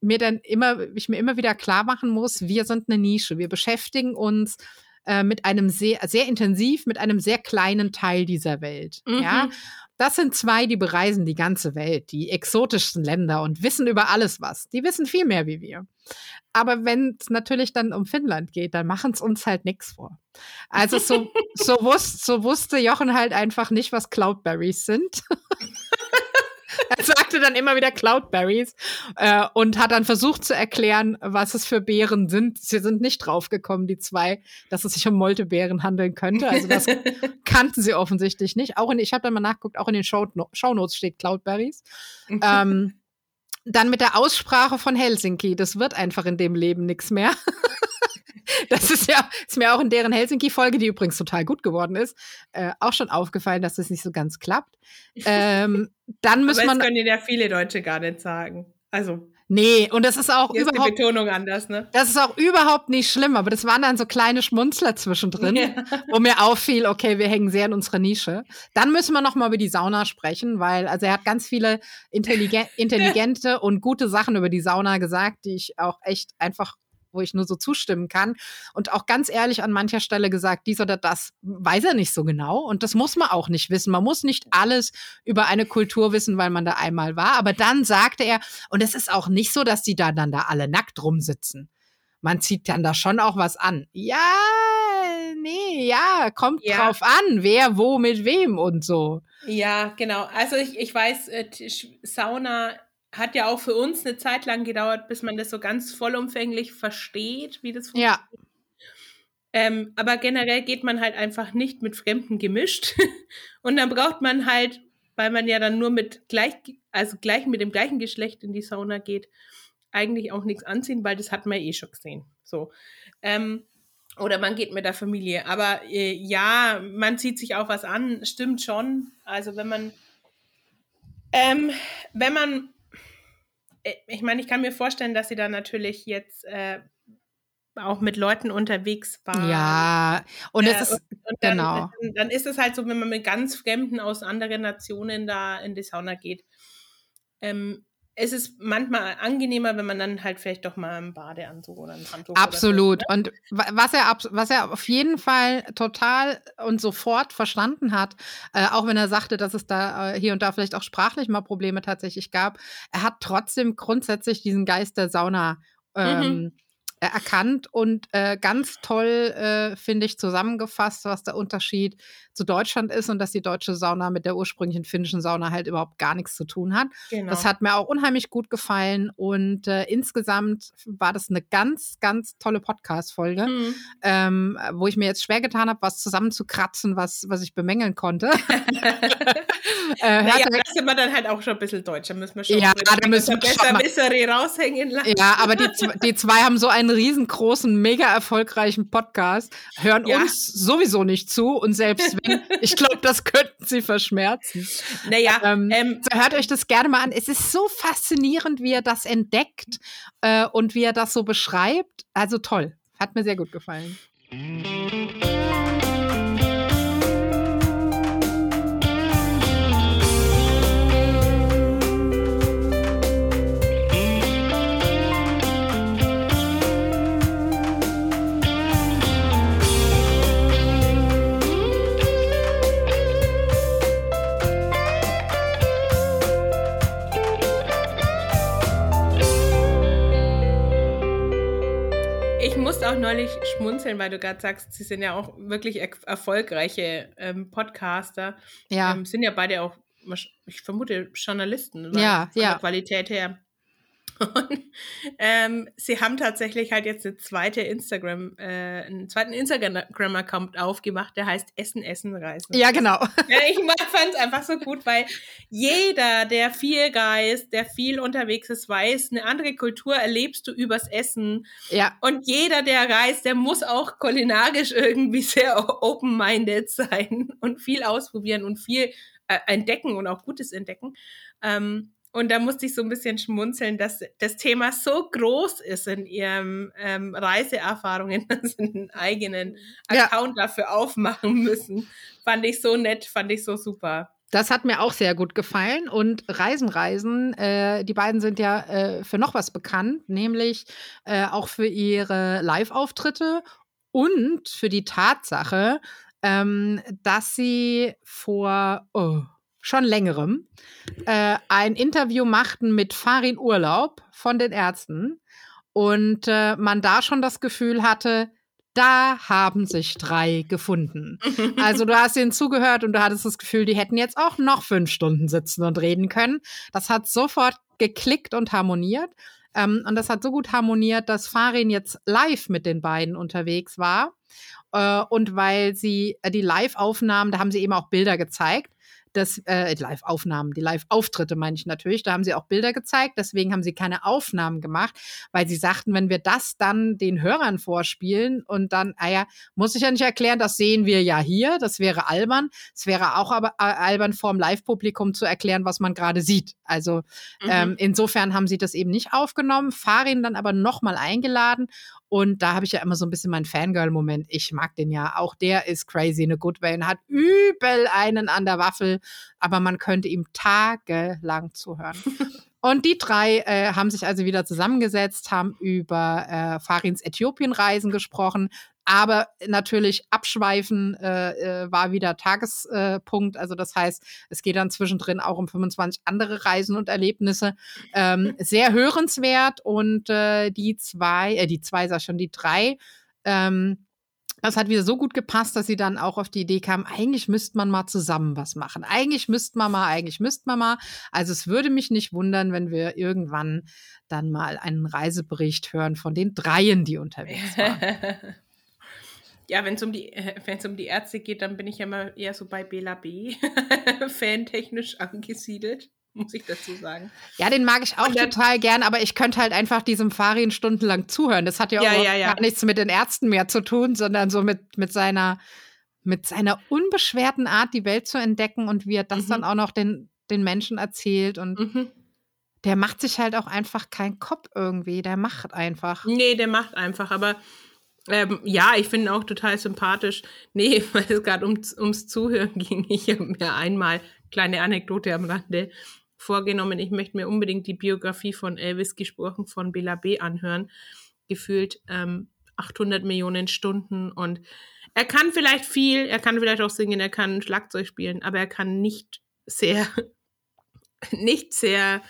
S3: mir dann immer, ich mir immer wieder klar machen muss, wir sind eine Nische. Wir beschäftigen uns äh, mit einem sehr, sehr intensiv, mit einem sehr kleinen Teil dieser Welt. Mhm. Ja. Das sind zwei, die bereisen die ganze Welt, die exotischsten Länder und wissen über alles was. Die wissen viel mehr wie wir. Aber wenn es natürlich dann um Finnland geht, dann machen es uns halt nichts vor. Also so, so, wus so wusste Jochen halt einfach nicht, was Cloudberries sind. er sagte dann immer wieder Cloudberries äh, und hat dann versucht zu erklären, was es für Beeren sind. Sie sind nicht draufgekommen, die zwei, dass es sich um Moltebeeren handeln könnte. Also das kannten sie offensichtlich nicht. Auch in, ich habe dann mal nachgeguckt, auch in den Show, Shownotes steht Cloudberries. ähm, dann mit der Aussprache von Helsinki. Das wird einfach in dem Leben nichts mehr. Das ist ja ist mir auch in deren Helsinki-Folge, die übrigens total gut geworden ist, äh, auch schon aufgefallen, dass das nicht so ganz klappt. Ähm, dann müssen
S2: Aber
S3: das
S2: können ja viele Deutsche gar nicht sagen. Also.
S3: Nee, und das ist auch
S2: Hier
S3: überhaupt.
S2: Ist die Betonung anders, ne?
S3: Das ist auch überhaupt nicht schlimm, aber das waren dann so kleine Schmunzler zwischendrin, ja. wo mir auffiel, okay, wir hängen sehr in unserer Nische. Dann müssen wir noch mal über die Sauna sprechen, weil, also er hat ganz viele intelligen intelligente und gute Sachen über die Sauna gesagt, die ich auch echt einfach wo ich nur so zustimmen kann. Und auch ganz ehrlich an mancher Stelle gesagt, dies oder das weiß er nicht so genau. Und das muss man auch nicht wissen. Man muss nicht alles über eine Kultur wissen, weil man da einmal war. Aber dann sagte er, und es ist auch nicht so, dass die da dann da alle nackt rumsitzen. Man zieht dann da schon auch was an. Ja, nee, ja, kommt ja. drauf an, wer wo mit wem und so.
S2: Ja, genau. Also ich, ich weiß, äh, Sauna hat ja auch für uns eine Zeit lang gedauert, bis man das so ganz vollumfänglich versteht, wie das
S3: funktioniert. Ja.
S2: Ähm, aber generell geht man halt einfach nicht mit Fremden gemischt. und dann braucht man halt, weil man ja dann nur mit gleich, also gleich mit dem gleichen Geschlecht in die Sauna geht, eigentlich auch nichts anziehen, weil das hat man eh schon gesehen. So. Ähm, oder man geht mit der Familie. Aber äh, ja, man zieht sich auch was an, stimmt schon. Also wenn man, ähm, wenn man ich meine, ich kann mir vorstellen, dass sie da natürlich jetzt äh, auch mit Leuten unterwegs war.
S3: Ja, und es äh, ist, und, und
S2: dann,
S3: genau.
S2: Dann, dann, ist es halt so, wenn man mit ganz Fremden aus anderen Nationen da in die Sauna geht. Ähm, es ist manchmal angenehmer, wenn man dann halt vielleicht doch mal einen Badeanzug oder ein Handtuch
S3: Absolut.
S2: So?
S3: Und was er, was er auf jeden Fall total und sofort verstanden hat, äh, auch wenn er sagte, dass es da äh, hier und da vielleicht auch sprachlich mal Probleme tatsächlich gab, er hat trotzdem grundsätzlich diesen Geist der Sauna ähm, mhm erkannt und äh, ganz toll, äh, finde ich, zusammengefasst, was der Unterschied zu Deutschland ist und dass die deutsche Sauna mit der ursprünglichen finnischen Sauna halt überhaupt gar nichts zu tun hat. Genau. Das hat mir auch unheimlich gut gefallen und äh, insgesamt war das eine ganz, ganz tolle Podcast-Folge, mhm. ähm, wo ich mir jetzt schwer getan habe, was zusammenzukratzen, was, was ich bemängeln konnte.
S2: äh, naja, das sind wir dann halt auch schon ein bisschen deutsch. Da müssen wir schon
S3: ja, da müssen wir
S2: besser, besser raushängen lassen.
S3: Ja, aber die, die zwei haben so einen riesengroßen, mega erfolgreichen Podcast, hören ja. uns sowieso nicht zu und selbst wenn, ich glaube, das könnten sie verschmerzen.
S2: Naja,
S3: ähm, ähm, so hört euch das gerne mal an. Es ist so faszinierend, wie er das entdeckt äh, und wie er das so beschreibt. Also toll. Hat mir sehr gut gefallen.
S2: Auch neulich schmunzeln, weil du gerade sagst, sie sind ja auch wirklich er erfolgreiche ähm, Podcaster.
S3: Ja.
S2: Ähm, sind ja beide auch, ich vermute, Journalisten.
S3: Ja,
S2: von
S3: ja.
S2: Der Qualität her. Ähm, sie haben tatsächlich halt jetzt eine zweite Instagram, äh, einen zweiten Instagram-Account aufgemacht, der heißt Essen, Essen, Reisen.
S3: Ja, genau.
S2: Ja, ich fand es einfach so gut, weil jeder, der viel reist, der viel unterwegs ist, weiß, eine andere Kultur erlebst du übers Essen.
S3: Ja.
S2: Und jeder, der reist, der muss auch kulinarisch irgendwie sehr open-minded sein und viel ausprobieren und viel äh, entdecken und auch Gutes entdecken. Ähm, und da musste ich so ein bisschen schmunzeln, dass das Thema so groß ist in ihrem ähm, Reiseerfahrungen, dass sie einen eigenen Account ja. dafür aufmachen müssen. Fand ich so nett, fand ich so super.
S3: Das hat mir auch sehr gut gefallen. Und Reisen, Reisen, äh, die beiden sind ja äh, für noch was bekannt, nämlich äh, auch für ihre Live-Auftritte und für die Tatsache, ähm, dass sie vor oh, schon längerem äh, ein Interview machten mit Farin Urlaub von den Ärzten und äh, man da schon das Gefühl hatte, da haben sich drei gefunden. Also du hast ihnen zugehört und du hattest das Gefühl, die hätten jetzt auch noch fünf Stunden sitzen und reden können. Das hat sofort geklickt und harmoniert. Ähm, und das hat so gut harmoniert, dass Farin jetzt live mit den beiden unterwegs war. Äh, und weil sie äh, die Live-Aufnahmen, da haben sie eben auch Bilder gezeigt das äh, Live-Aufnahmen, die Live-Auftritte meine ich natürlich. Da haben sie auch Bilder gezeigt, deswegen haben sie keine Aufnahmen gemacht, weil sie sagten, wenn wir das dann den Hörern vorspielen und dann, ah ja, muss ich ja nicht erklären, das sehen wir ja hier, das wäre albern. Es wäre auch aber äh, albern vorm Live-Publikum zu erklären, was man gerade sieht. Also mhm. ähm, insofern haben sie das eben nicht aufgenommen, Farin dann aber nochmal eingeladen und da habe ich ja immer so ein bisschen meinen Fangirl-Moment. Ich mag den ja. Auch der ist crazy in a good way und hat übel einen an der Waffel. Aber man könnte ihm tagelang zuhören. Und die drei äh, haben sich also wieder zusammengesetzt, haben über äh, Farins Äthiopien-Reisen gesprochen, aber natürlich abschweifen äh, äh, war wieder Tagespunkt. Also das heißt, es geht dann zwischendrin auch um 25 andere Reisen und Erlebnisse. Ähm, sehr hörenswert und äh, die zwei, äh, die zwei sag schon, die drei, ähm, das hat wieder so gut gepasst, dass sie dann auch auf die Idee kam, eigentlich müsste man mal zusammen was machen. Eigentlich müsste man mal, eigentlich müsste man mal. Also es würde mich nicht wundern, wenn wir irgendwann dann mal einen Reisebericht hören von den Dreien, die unterwegs waren.
S2: ja, wenn es um, die, um die Ärzte geht, dann bin ich ja immer eher so bei Bela B. fantechnisch angesiedelt, muss ich dazu sagen.
S3: Ja, den mag ich auch total gern, aber ich könnte halt einfach diesem Farin stundenlang zuhören. Das hat ja, ja auch ja, ja. gar nichts mit den Ärzten mehr zu tun, sondern so mit, mit seiner mit seiner unbeschwerten Art, die Welt zu entdecken und wie er das mhm. dann auch noch den, den Menschen erzählt und mhm. der macht sich halt auch einfach keinen Kopf irgendwie, der macht einfach.
S2: Nee, der macht einfach, aber ähm, ja, ich finde auch total sympathisch. Nee, weil es gerade um, ums Zuhören ging. Ich habe mir einmal, kleine Anekdote am Rande, vorgenommen, ich möchte mir unbedingt die Biografie von Elvis gesprochen von Bela B. anhören. Gefühlt ähm, 800 Millionen Stunden und er kann vielleicht viel, er kann vielleicht auch singen, er kann Schlagzeug spielen, aber er kann nicht sehr, nicht sehr,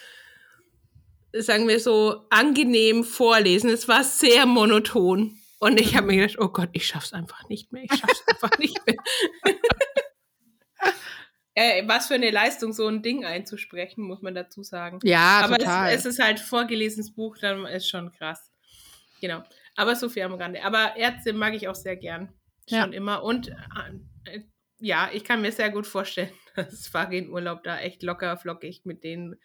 S2: sagen wir so, angenehm vorlesen. Es war sehr monoton. Und ich habe mir gedacht, oh Gott, ich schaff's einfach nicht mehr. Ich schaff's einfach nicht mehr. äh, was für eine Leistung, so ein Ding einzusprechen, muss man dazu sagen.
S3: Ja,
S2: Aber
S3: total.
S2: Es, es ist halt vorgelesenes Buch, dann ist schon krass. Genau. Aber so viel am Rande. Aber Ärzte mag ich auch sehr gern. Schon ja. immer. Und äh, ja, ich kann mir sehr gut vorstellen, dass Farin Urlaub da echt locker flockig mit den,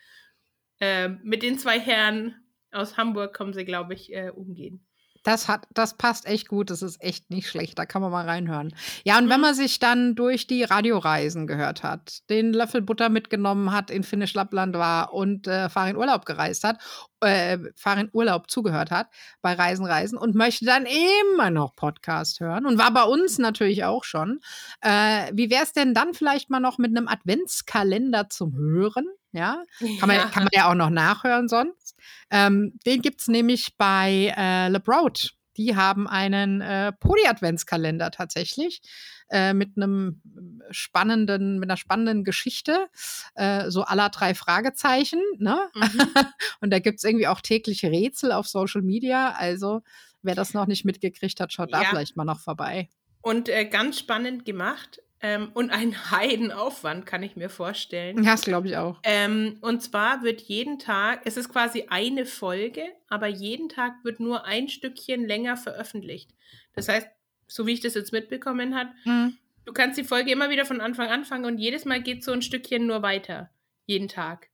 S2: äh, mit den zwei Herren aus Hamburg kommen sie, glaube ich, äh, umgehen.
S3: Das hat, das passt echt gut. Das ist echt nicht schlecht. Da kann man mal reinhören. Ja, und wenn mhm. man sich dann durch die Radioreisen gehört hat, den Löffel Butter mitgenommen hat, in Finnisch Lappland war und äh, Farin Urlaub gereist hat, äh, Farin Urlaub zugehört hat bei Reisen, Reisen und möchte dann immer noch Podcast hören und war bei uns natürlich auch schon. Äh, wie wäre es denn dann vielleicht mal noch mit einem Adventskalender zum Hören? Ja, kann man ja, kann man ja auch noch nachhören sonst. Ähm, den gibt es nämlich bei äh, Le Broad. Die haben einen äh, Podi-Adventskalender tatsächlich äh, mit einem spannenden, mit einer spannenden Geschichte, äh, so aller drei Fragezeichen. Ne? Mhm. Und da gibt es irgendwie auch tägliche Rätsel auf Social Media. Also wer das noch nicht mitgekriegt hat, schaut ja. da vielleicht mal noch vorbei.
S2: Und äh, ganz spannend gemacht. Ähm, und ein Heidenaufwand, kann ich mir vorstellen.
S3: Ja, das glaube ich auch.
S2: Ähm, und zwar wird jeden Tag, es ist quasi eine Folge, aber jeden Tag wird nur ein Stückchen länger veröffentlicht. Das heißt, so wie ich das jetzt mitbekommen habe,
S3: Mhm.
S2: du kannst die Folge immer wieder von Anfang anfangen und jedes Mal geht so ein Stückchen nur weiter. Jeden Tag.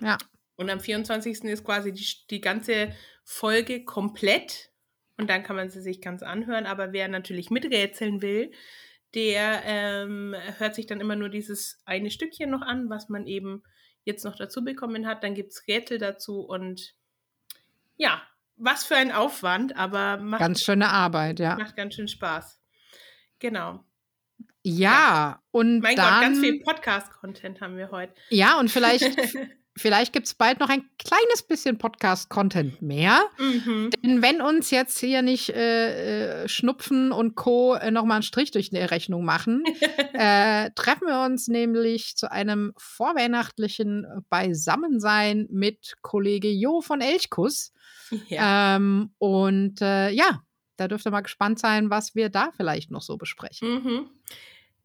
S3: Ja.
S2: Und am 24. ist quasi die, die ganze Folge komplett. Und dann kann man sie sich ganz anhören. Aber wer natürlich miträtseln will, der ähm, hört sich dann immer nur dieses eine Stückchen noch an, was man eben jetzt noch dazu bekommen hat. Dann gibt es Rätsel dazu und ja, was für ein Aufwand, aber macht,
S3: Ganz schöne Arbeit, ja.
S2: macht ganz schön Spaß. Genau.
S3: Ja, und
S2: Mein
S3: dann,
S2: Gott, ganz viel Podcast-Content haben wir heute.
S3: Ja, und vielleicht, vielleicht gibt es bald noch ein kleines bisschen Podcast-Content mehr.
S2: Mhm.
S3: Denn wenn uns jetzt hier nicht äh, äh, Schnupfen und Co. Äh, nochmal einen Strich durch die Rechnung machen, äh, treffen wir uns nämlich zu einem vorweihnachtlichen Beisammensein mit Kollege Jo von Elchkuss.
S2: Ja.
S3: Ähm, und äh, ja, da dürft ihr mal gespannt sein, was wir da vielleicht noch so besprechen.
S2: Mhm.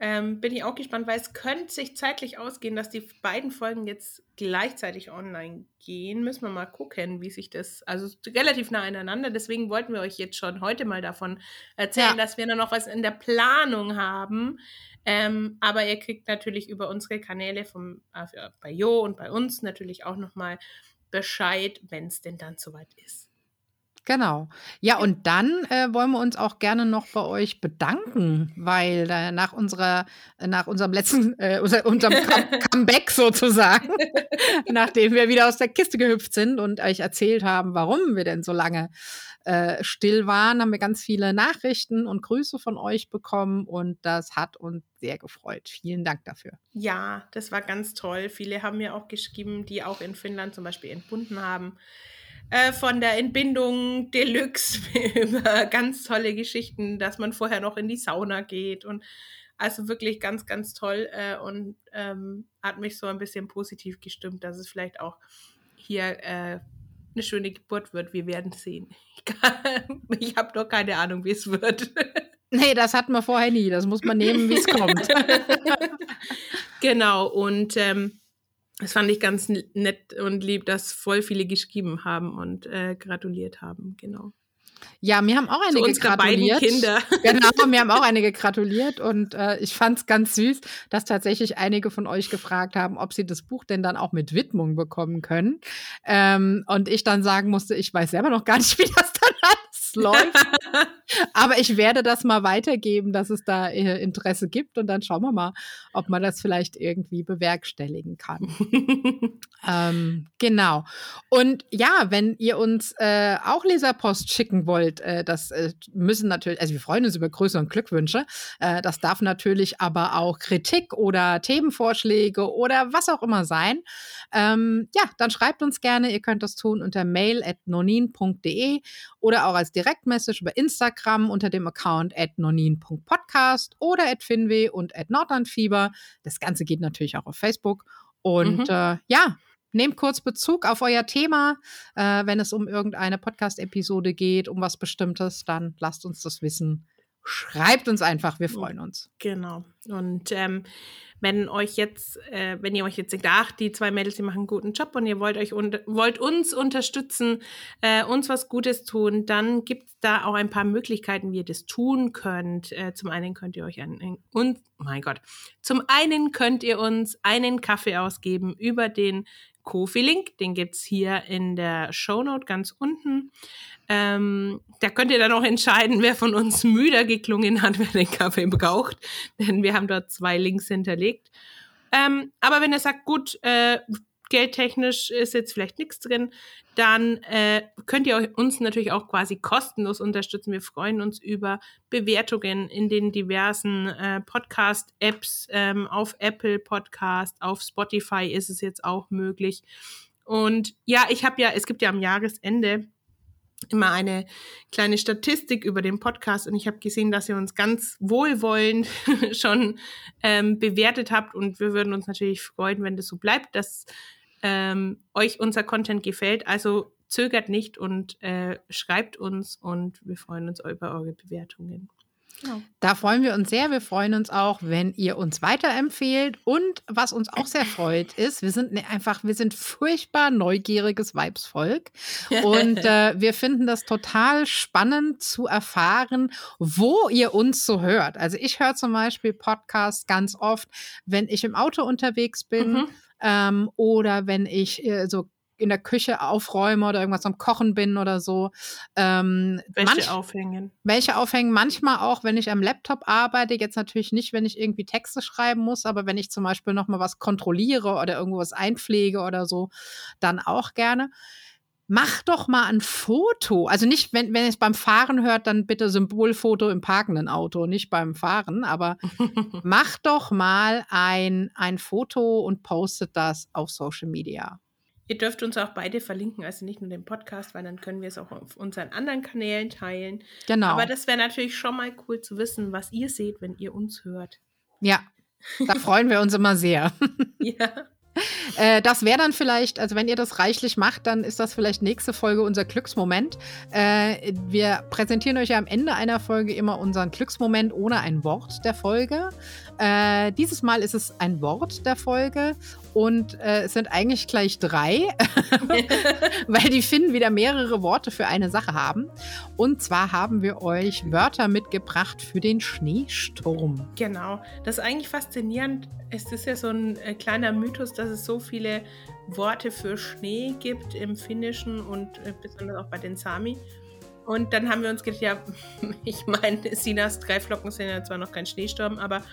S2: Ähm, bin ich auch gespannt, weil es könnte sich zeitlich ausgehen, dass die beiden Folgen jetzt gleichzeitig online gehen. Müssen wir mal gucken, wie sich das, also relativ nah aneinander. Deswegen wollten wir euch jetzt schon heute mal davon erzählen,
S3: Ja.
S2: dass wir noch was in der Planung haben. Ähm, aber ihr kriegt natürlich über unsere Kanäle vom, also bei Jo und bei uns natürlich auch nochmal Bescheid, wenn es denn dann soweit ist.
S3: Genau. Ja, und dann äh, wollen wir uns auch gerne noch bei euch bedanken, weil äh, nach unserer, nach unserem letzten, äh, unser, unserem Come Comeback sozusagen, nachdem wir wieder aus der Kiste gehüpft sind und euch erzählt haben, warum wir denn so lange äh, still waren, haben wir ganz viele Nachrichten und Grüße von euch bekommen und das hat uns sehr gefreut. Vielen Dank dafür.
S2: Ja, das war ganz toll. Viele haben mir auch geschrieben, die auch in Finnland zum Beispiel entbunden haben. Äh, von der Entbindung Deluxe über ganz tolle Geschichten, dass man vorher noch in die Sauna geht und also wirklich ganz, ganz toll äh, und ähm, hat mich so ein bisschen positiv gestimmt, dass es vielleicht auch hier äh, eine schöne Geburt wird. Wir werden sehen. Ich, habe noch keine Ahnung, wie es wird.
S3: Nee, das hatten wir vorher nie. Das muss man nehmen, wie es kommt.
S2: genau, und ähm, das fand ich ganz nett und lieb, dass voll viele geschrieben haben und äh, gratuliert haben. Genau.
S3: Ja, mir haben auch einige gratuliert.
S2: Kinder.
S3: Genau, mir haben auch einige gratuliert und äh, ich fand es ganz süß, dass tatsächlich einige von euch gefragt haben, ob sie das Buch denn dann auch mit Widmung bekommen können. Ähm, und ich dann sagen musste, ich weiß selber noch gar nicht, wie das alles läuft. Aber ich werde das mal weitergeben, dass es da äh, Interesse gibt und dann schauen wir mal, ob man das vielleicht irgendwie bewerkstelligen kann. Ähm, genau. Und ja, wenn ihr uns äh, auch Leserpost schicken wollt, äh, das äh, müssen natürlich, also wir freuen uns über Grüße und Glückwünsche. Äh, das darf natürlich aber auch Kritik oder Themenvorschläge oder was auch immer sein. Ähm, ja, dann schreibt uns gerne. Ihr könnt das tun unter mail.nonin.de oder auch als Direktmessage über Instagram unter dem Account at nonin.podcast oder at finwe und at nordlandfieber. Das Ganze geht natürlich auch auf Facebook. Und
S2: Mhm.
S3: äh, ja, nehmt kurz Bezug auf euer Thema. Äh, wenn es um irgendeine Podcast-Episode geht, um was Bestimmtes, dann lasst uns das wissen. Schreibt uns einfach, wir freuen uns.
S2: Genau. Und ähm, wenn euch jetzt, äh, wenn ihr euch jetzt denkt, ach, die zwei Mädels, die machen einen guten Job und ihr wollt euch wollt uns unterstützen, äh, uns was Gutes tun, dann gibt es da auch ein paar Möglichkeiten, wie ihr das tun könnt. Äh, zum einen könnt ihr euch einen und mein Gott, zum einen könnt ihr uns einen Kaffee ausgeben über den Kofi-Link, den gibt es hier in der Shownote ganz unten. Ähm, da könnt ihr dann auch entscheiden, wer von uns müder geklungen hat, wer den Kaffee braucht. Denn wir haben dort zwei Links hinterlegt. Ähm, aber wenn ihr sagt, gut, äh, geldtechnisch ist jetzt vielleicht nichts drin, dann äh, könnt ihr uns natürlich auch quasi kostenlos unterstützen. Wir freuen uns über Bewertungen in den diversen äh, Podcast-Apps, ähm, auf Apple Podcast, auf Spotify ist es jetzt auch möglich. Und ja, ich habe ja, es gibt ja am Jahresende immer eine kleine Statistik über den Podcast und ich habe gesehen, dass ihr uns ganz wohlwollend schon ähm, bewertet habt und wir würden uns natürlich freuen, wenn das so bleibt, dass ähm, euch unser Content gefällt. Also zögert nicht und äh, schreibt uns und wir freuen uns über eure Bewertungen.
S3: Genau. Da freuen wir uns sehr. Wir freuen uns auch, wenn ihr uns weiterempfehlt. Und was uns auch sehr freut, ist, wir sind ne, einfach, wir sind furchtbar neugieriges Weibsvolk. Und äh, wir finden das total spannend zu erfahren, wo ihr uns so hört. Also ich höre zum Beispiel Podcasts ganz oft, wenn ich im Auto unterwegs bin. Mhm. Ähm, oder wenn ich äh, so in der Küche aufräume oder irgendwas am Kochen bin oder so.
S2: Ähm, welche manch, aufhängen?
S3: Welche aufhängen? Manchmal auch, wenn ich am Laptop arbeite. Jetzt natürlich nicht, wenn ich irgendwie Texte schreiben muss, aber wenn ich zum Beispiel noch mal was kontrolliere oder irgendwo was einpflege oder so, dann auch gerne. Mach doch mal ein Foto. Also nicht, wenn, wenn ihr es beim Fahren hört, dann bitte Symbolfoto im parkenden Auto, nicht beim Fahren. Aber mach doch mal ein, ein Foto und postet das auf Social Media.
S2: Ihr dürft uns auch beide verlinken, also nicht nur den Podcast, weil dann können wir es auch auf unseren anderen Kanälen teilen. Genau. Aber das wäre natürlich schon mal cool zu wissen, was ihr seht, wenn ihr uns hört.
S3: Ja, da freuen wir uns immer sehr. ja. Äh, das wäre dann vielleicht, also wenn ihr das reichlich macht, dann ist das vielleicht nächste Folge unser Glücksmoment. Äh, wir präsentieren euch ja am Ende einer Folge immer unseren Glücksmoment ohne ein Wort der Folge. Äh, dieses Mal ist es ein Wort der Folge und äh, es sind eigentlich gleich drei, weil die Finnen wieder mehrere Worte für eine Sache haben. Und zwar haben wir euch Wörter mitgebracht für den Schneesturm.
S2: Genau, das ist eigentlich faszinierend. Es ist ja so ein äh, kleiner Mythos, dass es so viele Worte für Schnee gibt im Finnischen und äh, besonders auch bei den Sami. Und dann haben wir uns gedacht, ja, ich meine, Sinas drei Flocken sind ja zwar noch kein Schneesturm, aber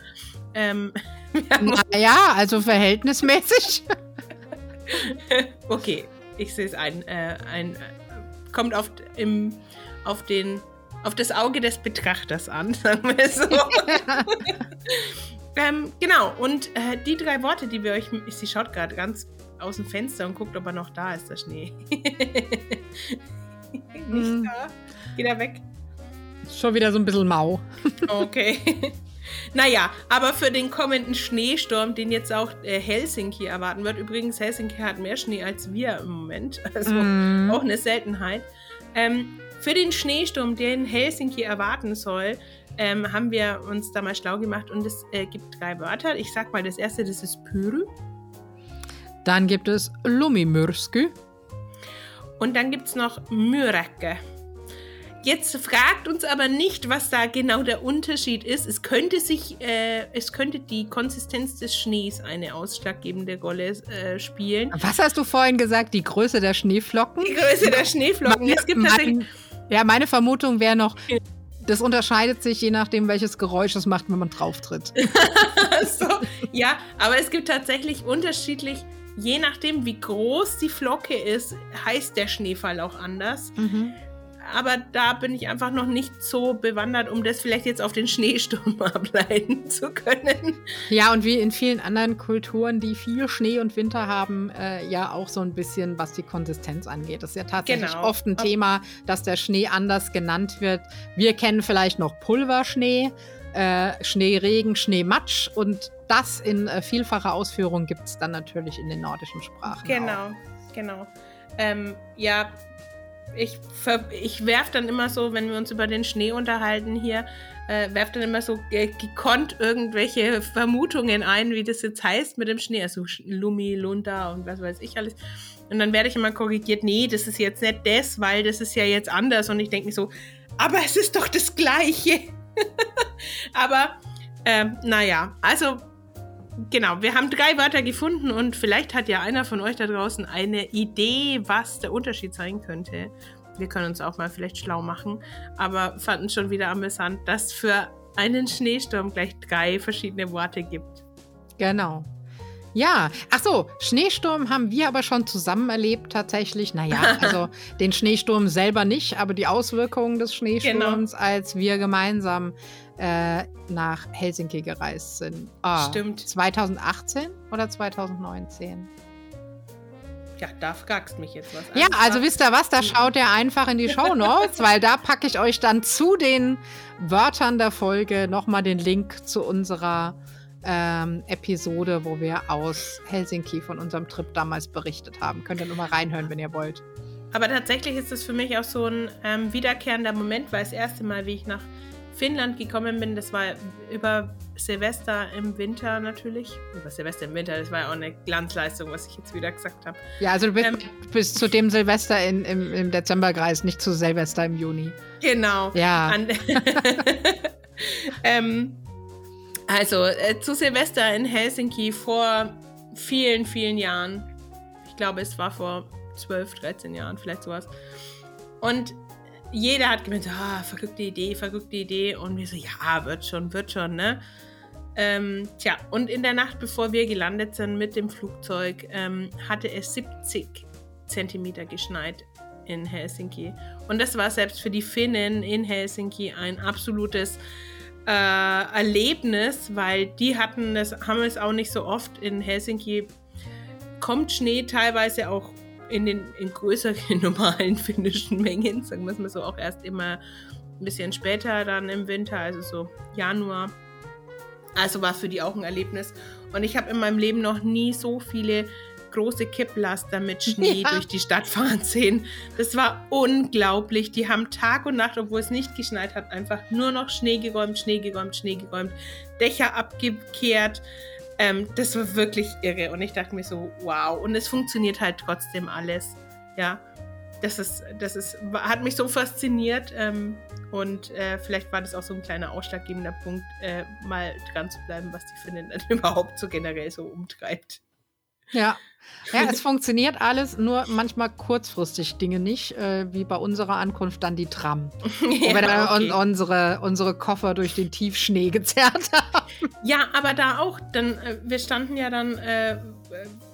S2: ähm,
S3: naja, also verhältnismäßig.
S2: okay, ich sehe es ein. Äh, ein äh, kommt auf, im, auf, den, auf das Auge des Betrachters an, sagen wir so. ähm, genau, und äh, die drei Worte, die wir euch. Sie schaut gerade ganz aus dem Fenster und guckt, ob er noch da ist, der Schnee. Nicht mm. da. Geht er weg?
S3: Schon wieder so ein bisschen mau.
S2: okay. Naja, aber für den kommenden Schneesturm, den jetzt auch äh, Helsinki erwarten wird, übrigens, Helsinki hat mehr Schnee als wir im Moment, also mm. auch eine Seltenheit. Ähm, für den Schneesturm, den Helsinki erwarten soll, ähm, haben wir uns da mal schlau gemacht und es äh, gibt drei Wörter. Ich sag mal, das erste, das ist Pyry.
S3: Dann gibt es Lumimyrsky.
S2: Und dann gibt es noch Myräcke. Jetzt fragt uns aber nicht, was da genau der Unterschied ist. Es könnte sich, äh, es könnte die Konsistenz des Schnees eine ausschlaggebende Rolle äh, spielen.
S3: Was hast du vorhin gesagt? Die Größe der Schneeflocken?
S2: Die Größe der Schneeflocken.
S3: Meine, es gibt mein, ja, meine Vermutung wäre noch, das unterscheidet sich je nachdem, welches Geräusch es macht, wenn man drauf tritt.
S2: so, ja, aber es gibt tatsächlich unterschiedlich je nachdem, wie groß die Flocke ist, heißt der Schneefall auch anders. Mhm aber da bin ich einfach noch nicht so bewandert, um das vielleicht jetzt auf den Schneesturm ableiten zu können.
S3: Ja, und wie in vielen anderen Kulturen, die viel Schnee und Winter haben, äh, ja auch so ein bisschen, was die Konsistenz angeht. Das ist ja tatsächlich genau. oft ein Thema, dass der Schnee anders genannt wird. Wir kennen vielleicht noch Pulverschnee, äh, Schneeregen, Schneematsch und das in äh, vielfacher Ausführung gibt es dann natürlich in den nordischen Sprachen.
S2: Genau,
S3: auch.
S2: genau. Ähm, ja, ich, ich werfe dann immer so, wenn wir uns über den Schnee unterhalten hier, äh, werfe dann immer so gekonnt irgendwelche Vermutungen ein, wie das jetzt heißt mit dem Schnee. Also Lumi, Lunda und was weiß ich alles. Und dann werde ich immer korrigiert, nee, das ist jetzt nicht das, weil das ist ja jetzt anders. Und ich denke mir so, aber es ist doch das Gleiche. aber ähm, naja, also genau, wir haben drei Wörter gefunden und vielleicht hat ja einer von euch da draußen eine Idee, was der Unterschied sein könnte. Wir können uns auch mal vielleicht schlau machen, aber fanden schon wieder amüsant, dass für einen Schneesturm gleich drei verschiedene Worte gibt.
S3: Genau. Ja, ach so, Schneesturm haben wir aber schon zusammen erlebt tatsächlich. Naja, also den Schneesturm selber nicht, aber die Auswirkungen des Schneesturms, genau. als wir gemeinsam äh, nach Helsinki gereist sind.
S2: Oh, Stimmt.
S3: 2018 oder 2019?
S2: Ja, da fragst mich jetzt was.
S3: Ja, also wisst ihr was, da schaut ihr einfach in die Show Notes, weil da packe ich euch dann zu den Wörtern der Folge nochmal den Link zu unserer ähm, Episode, wo wir aus Helsinki von unserem Trip damals berichtet haben. Könnt ihr nur mal reinhören, wenn ihr wollt.
S2: Aber tatsächlich ist es für mich auch so ein ähm, wiederkehrender Moment, weil das erste Mal, wie ich nach Finnland gekommen bin, das war über Silvester im Winter natürlich. Über Silvester im Winter, das war ja auch eine Glanzleistung, was ich jetzt wieder gesagt habe.
S3: Ja, also du bist, ähm, bist zu dem Silvester in, im, im Dezember gereist, nicht zu Silvester im Juni.
S2: Genau.
S3: Ja.
S2: ähm, also äh, zu Silvester in Helsinki vor vielen, vielen Jahren. Ich glaube, es war vor 12, 13 Jahren, vielleicht sowas. Und jeder hat gemeint, ah, verrückte Idee, verrückte Idee. Und wir so, ja, wird schon, wird schon, ne? Ähm, tja, und in der Nacht, bevor wir gelandet sind mit dem Flugzeug, ähm, hatte es 70 Zentimeter geschneit in Helsinki. Und das war selbst für die Finnen in Helsinki ein absolutes äh, Erlebnis, weil die hatten das, haben es auch nicht so oft in Helsinki. Kommt Schnee teilweise auch in den in größeren normalen finnischen Mengen, sagen wir es mal so, auch erst immer ein bisschen später dann im Winter, also so Januar. Also war für die auch ein Erlebnis. Und ich habe in meinem Leben noch nie so viele große Kipplaster mit Schnee ja. durch die Stadt fahren sehen. Das war unglaublich. Die haben Tag und Nacht, obwohl es nicht geschneit hat, einfach nur noch Schnee geräumt, Schnee geräumt, Schnee geräumt, Dächer abgekehrt. Ähm, das war wirklich irre. Und ich dachte mir so, wow. Und es funktioniert halt trotzdem alles. Ja. Das ist, das ist, hat mich so fasziniert. Ähm, und äh, vielleicht war das auch so ein kleiner ausschlaggebender Punkt, äh, mal dran zu bleiben, was die Finnen dann überhaupt so generell so umtreibt.
S3: Ja. Ja, es funktioniert alles, nur manchmal kurzfristig Dinge nicht, äh, wie bei unserer Ankunft dann die Tram. ja, wo wir dann okay. un unsere, unsere Koffer durch den Tiefschnee gezerrt haben.
S2: Ja, aber da auch, dann, äh, wir standen ja dann, äh,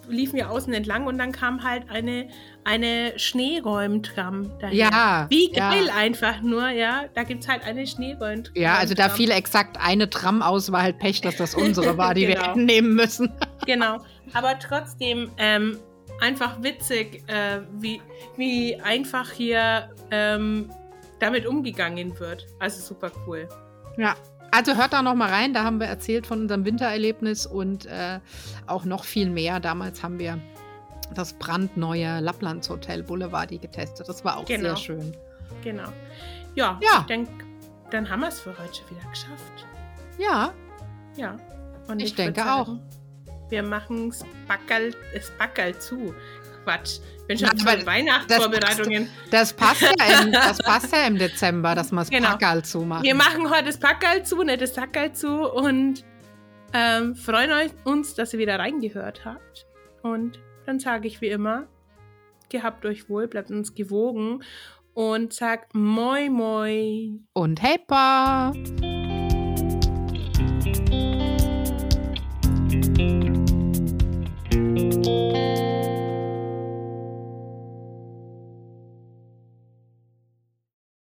S2: liefen wir außen entlang und dann kam halt eine, eine Schneeräumtram daher.
S3: Ja.
S2: Wie geil ja. einfach nur, ja. Da gibt es halt eine Schneeräumtram.
S3: Ja, also da fiel exakt eine Tram aus, war halt Pech, dass das unsere war, die genau. wir hätten nehmen müssen.
S2: genau. Aber trotzdem ähm, einfach witzig, äh, wie, wie einfach hier ähm, damit umgegangen wird. Also super cool.
S3: Ja, also hört da noch mal rein, da haben wir erzählt von unserem Wintererlebnis und äh, auch noch viel mehr. Damals haben wir das brandneue Lapplands Hotel Boulevardi getestet. Das war auch genau. sehr schön.
S2: Genau. Ja, ja. ich denke, dann haben wir es für heute wieder geschafft.
S3: Ja.
S2: Ja.
S3: Und ich, ich denke sagen, auch
S2: wir machen das Backerl zu. Quatsch. Ich bin schon Na, Weihnachtsvorbereitungen.
S3: Das, das, passt ja im, das passt ja im Dezember, dass wir das genau. Packerl zu machen.
S2: Wir machen heute das Packerl zu, nicht das Sackerl zu und ähm, freuen uns, dass ihr wieder reingehört habt. Und dann sage ich wie immer, gehabt euch wohl, bleibt uns gewogen und sagt Moi Moi.
S3: Und Heppa.